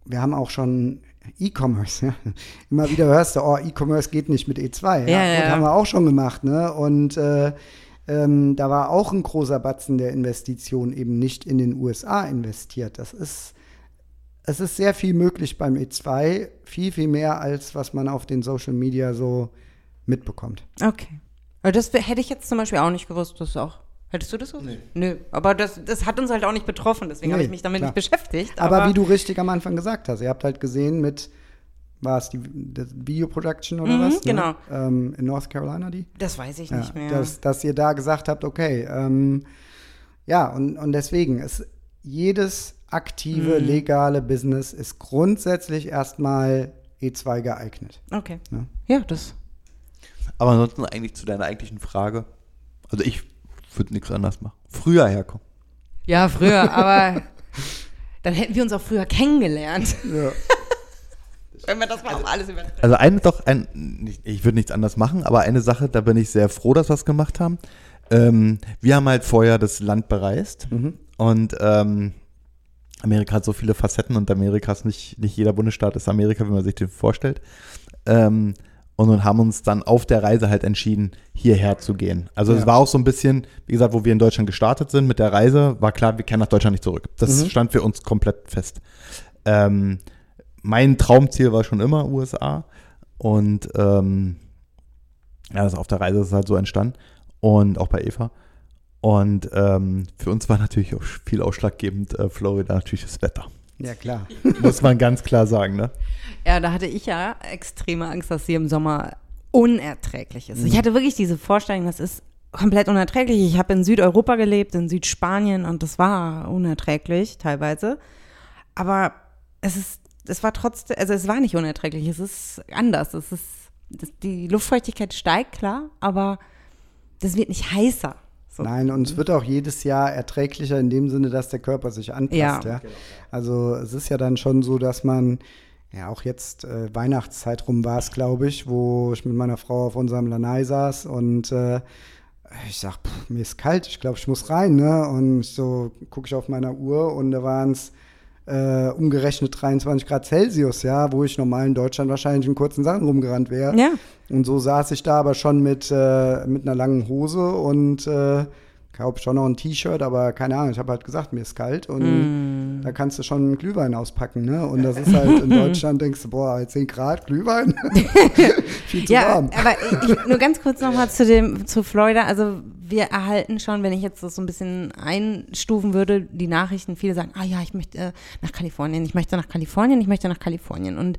Wir haben auch schon E-Commerce, ja. *laughs* Immer wieder hörst du, oh, E-Commerce geht nicht mit E2. Ja, ja, ja. haben wir auch schon gemacht, ne? Und äh, ähm, da war auch ein großer Batzen der Investition eben nicht in den USA investiert. Das ist, es ist sehr viel möglich beim E2, viel, viel mehr als was man auf den Social Media so mitbekommt. Okay. Aber das hätte ich jetzt zum Beispiel auch nicht gewusst, das auch. Hättest du das gewusst? Nee. Nö. Aber das, das hat uns halt auch nicht betroffen, deswegen nee, habe ich mich damit klar. nicht beschäftigt. Aber, aber, wie du richtig am Anfang gesagt hast, ihr habt halt gesehen mit, war es die Video Production oder mhm, was? Ne? Genau. Ne? Ähm, in North Carolina die? Das weiß ich ja, nicht mehr. Dass, dass ihr da gesagt habt, okay, ähm, ja, und, und deswegen, ist jedes aktive, mhm. legale Business ist grundsätzlich erstmal E2 geeignet. Okay. Ja, ja das. Aber ansonsten eigentlich zu deiner eigentlichen Frage. Also ich würde nichts anders machen. Früher herkommen. Ja, früher, aber *laughs* dann hätten wir uns auch früher kennengelernt. Ja. *laughs* Wenn wir das mal also, alles übertreffen. Also eine doch, ein, ich würde nichts anders machen, aber eine Sache, da bin ich sehr froh, dass wir es gemacht haben. Ähm, wir haben halt vorher das Land bereist mhm. und ähm, Amerika hat so viele Facetten und Amerika ist nicht, nicht jeder Bundesstaat ist Amerika, wie man sich den vorstellt. Ähm, und haben uns dann auf der Reise halt entschieden, hierher zu gehen. Also es war auch so ein bisschen, wie gesagt, wo wir in Deutschland gestartet sind mit der Reise, war klar, wir kehren nach Deutschland nicht zurück. Das mhm. stand für uns komplett fest. Ähm, mein Traumziel war schon immer USA und ähm, ja, also auf der Reise ist es halt so entstanden und auch bei Eva. Und ähm, für uns war natürlich auch viel ausschlaggebend äh, Florida natürlich das Wetter. Ja, klar. *laughs* Muss man ganz klar sagen, ne? Ja, da hatte ich ja extreme Angst, dass sie im Sommer unerträglich ist. Ich hatte wirklich diese Vorstellung, das ist komplett unerträglich. Ich habe in Südeuropa gelebt, in Südspanien und das war unerträglich teilweise. Aber es ist, es war trotzdem, also es war nicht unerträglich, es ist anders. Es ist, das, die Luftfeuchtigkeit steigt, klar, aber das wird nicht heißer. Nein, und es wird auch jedes Jahr erträglicher in dem Sinne, dass der Körper sich anpasst. Ja. Ja. Also es ist ja dann schon so, dass man, ja auch jetzt äh, Weihnachtszeit rum war es, glaube ich, wo ich mit meiner Frau auf unserem Lanai saß und äh, ich sag, pff, mir ist kalt, ich glaube, ich muss rein, ne? Und so gucke ich auf meiner Uhr und da waren es äh, umgerechnet 23 Grad Celsius, ja, wo ich normal in Deutschland wahrscheinlich in kurzen Sachen rumgerannt wäre. Ja. Und so saß ich da aber schon mit, äh, mit einer langen Hose und äh, glaube schon noch ein T-Shirt, aber keine Ahnung, ich habe halt gesagt, mir ist kalt und da kannst du schon einen Glühwein auspacken, ne? Und das ist halt in *laughs* Deutschland, denkst du, boah, 10 Grad Glühwein? *laughs* Viel zu ja, warm. aber ich, nur ganz kurz nochmal zu dem, zu Florida. Also wir erhalten schon, wenn ich jetzt das so ein bisschen einstufen würde, die Nachrichten, viele sagen, ah ja, ich möchte äh, nach Kalifornien, ich möchte nach Kalifornien, ich möchte nach Kalifornien. Und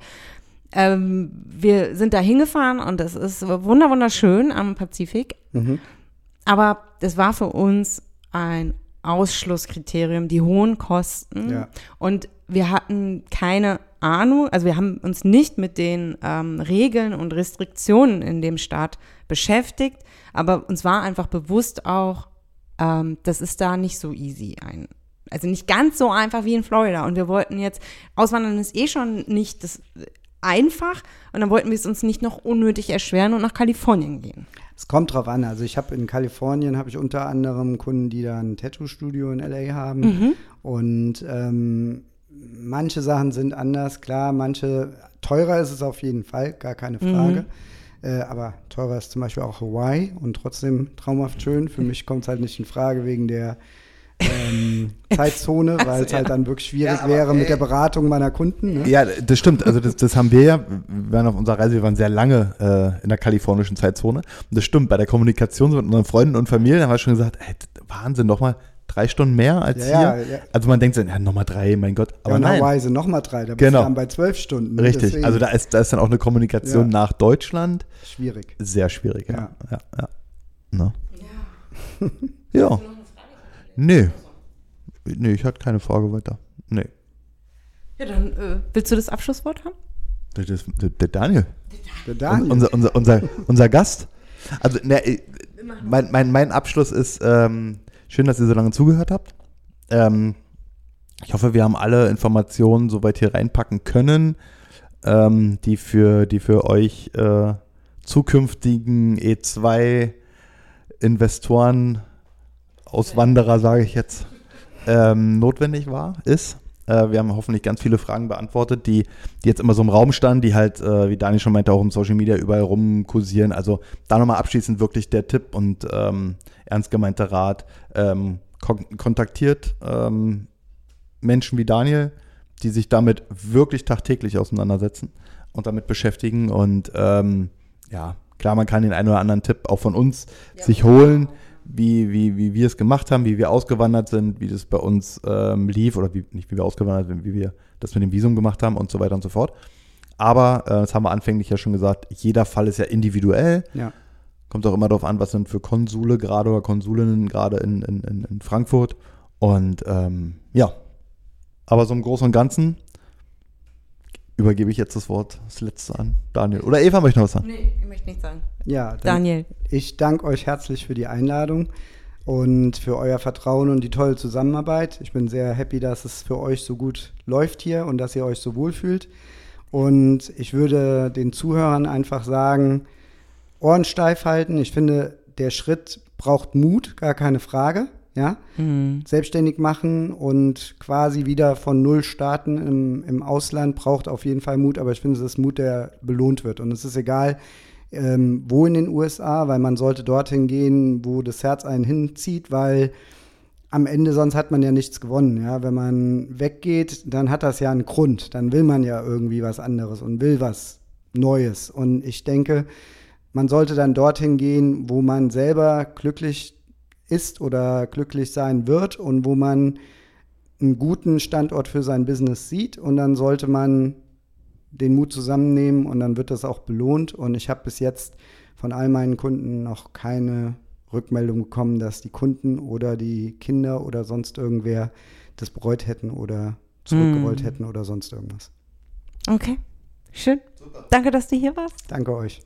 ähm, wir sind da hingefahren und es ist wunder wunderschön am Pazifik. Aber das war für uns ein Ausschlusskriterium, die hohen Kosten. Ja. Und wir hatten keine Ahnung, also wir haben uns nicht mit den ähm, Regeln und Restriktionen in dem Staat beschäftigt, aber uns war einfach bewusst auch, ähm, das ist da nicht so easy ein. Also nicht ganz so einfach wie in Florida. Und wir wollten jetzt, Auswandern ist eh schon nicht das äh, einfach und dann wollten wir es uns nicht noch unnötig erschweren und nach Kalifornien gehen. Es kommt drauf an. Also ich habe in Kalifornien habe ich unter anderem Kunden, die da ein Tattoo-Studio in LA haben. Und ähm, manche Sachen sind anders, klar, manche teurer ist es auf jeden Fall, gar keine Frage. Äh, aber teurer ist zum Beispiel auch Hawaii und trotzdem traumhaft schön. Für mich kommt es halt nicht in Frage wegen der ähm, *laughs* Zeitzone, weil es halt dann wirklich schwierig Ja, wäre mit äh, der Beratung meiner Kunden. Ne? Ja, das stimmt. Also das, das haben wir ja. Wir waren auf unserer Reise, wir waren sehr lange äh, in der kalifornischen Zeitzone. Und das stimmt, bei der Kommunikation mit unseren Freunden und Familien haben wir schon gesagt, ey, Wahnsinn, nochmal drei Stunden mehr als Ja, hier. ja, ja. Also man denkt so, ja, nochmal drei, mein Gott. Aber ja, sind nochmal drei, da bist Genau. du dann bei zwölf Stunden. ne? richtig. Deswegen Also da ist, da ist dann auch eine Kommunikation Ja. nach Deutschland schwierig. sehr schwierig. Ja, Ja. ja, ja. Ne? Ja. Nee. Nee, ich hatte keine Frage weiter. Nee. Ja, dann äh, willst du das Abschlusswort haben? Ist der, der Daniel. Der Un- Daniel. Unser, unser, unser, unser Gast. Also, ne, mein, mein, mein Abschluss ist, ähm, schön, dass ihr so lange zugehört habt. Ähm, ich hoffe, wir haben alle Informationen soweit hier reinpacken können, ähm, die, für, die für euch äh, zukünftigen E2-Investoren, Auswanderer, sage ich jetzt, ähm, notwendig war, ist. Äh, wir haben hoffentlich ganz viele Fragen beantwortet, die, die jetzt immer so im Raum standen, die halt, äh, wie Dani schon meinte, auch im Social Media überall rumkursieren. Also da nochmal abschließend wirklich der Tipp und ähm, ernst gemeinter Rat. Ähm, kon kontaktiert ähm, Menschen wie Daniel, die sich damit wirklich tagtäglich auseinandersetzen und damit beschäftigen. Und ähm, ja, klar, man kann den einen oder anderen Tipp auch von uns sich holen, wie, wie, wie wir es gemacht haben, wie wir ausgewandert sind, wie das bei uns ähm, lief oder wie, nicht wie wir ausgewandert sind, wie wir das mit dem Visum gemacht haben und so weiter und so fort. Aber, äh, das haben wir anfänglich ja schon gesagt, jeder Fall ist ja individuell. ja. Kommt auch immer darauf an, was sind für Konsule gerade oder Konsulinnen gerade in, in, in, in Frankfurt. Und ähm, ja, aber so im Großen und Ganzen übergebe ich jetzt das Wort, das letzte an Daniel. Oder Eva möchte noch was sagen. Nee, ich möchte nichts sagen. ja Daniel. Ich danke euch herzlich für die Einladung und für euer Vertrauen und die tolle Zusammenarbeit. Ich bin sehr happy, dass es für euch so gut läuft hier und dass ihr euch so wohl fühlt. Und ich würde den Zuhörern einfach sagen, Ohren steif halten. Ich finde, der Schritt braucht Mut, gar keine Frage. Ja, selbstständig machen und quasi wieder von Null starten im, im Ausland braucht auf jeden Fall Mut, aber ich finde, es ist Mut, der belohnt wird. Und es ist egal, ähm, wo in den USA, weil man sollte dorthin gehen, wo das Herz einen hinzieht, weil am Ende sonst hat man ja nichts gewonnen. Ja? Wenn man weggeht, dann hat das ja einen Grund. Dann will man ja irgendwie was anderes und will was Neues. Und ich denke, man sollte dann dorthin gehen, wo man selber glücklich ist oder glücklich sein wird und wo man einen guten Standort für sein Business sieht und dann sollte man den Mut zusammennehmen und dann wird das auch belohnt. Und ich habe bis jetzt von all meinen Kunden noch keine Rückmeldung bekommen, dass die Kunden oder die Kinder oder sonst irgendwer das bereut hätten oder zurückgewollt Mm. hätten oder sonst irgendwas. Okay, schön. Danke, dass du hier warst. Danke euch.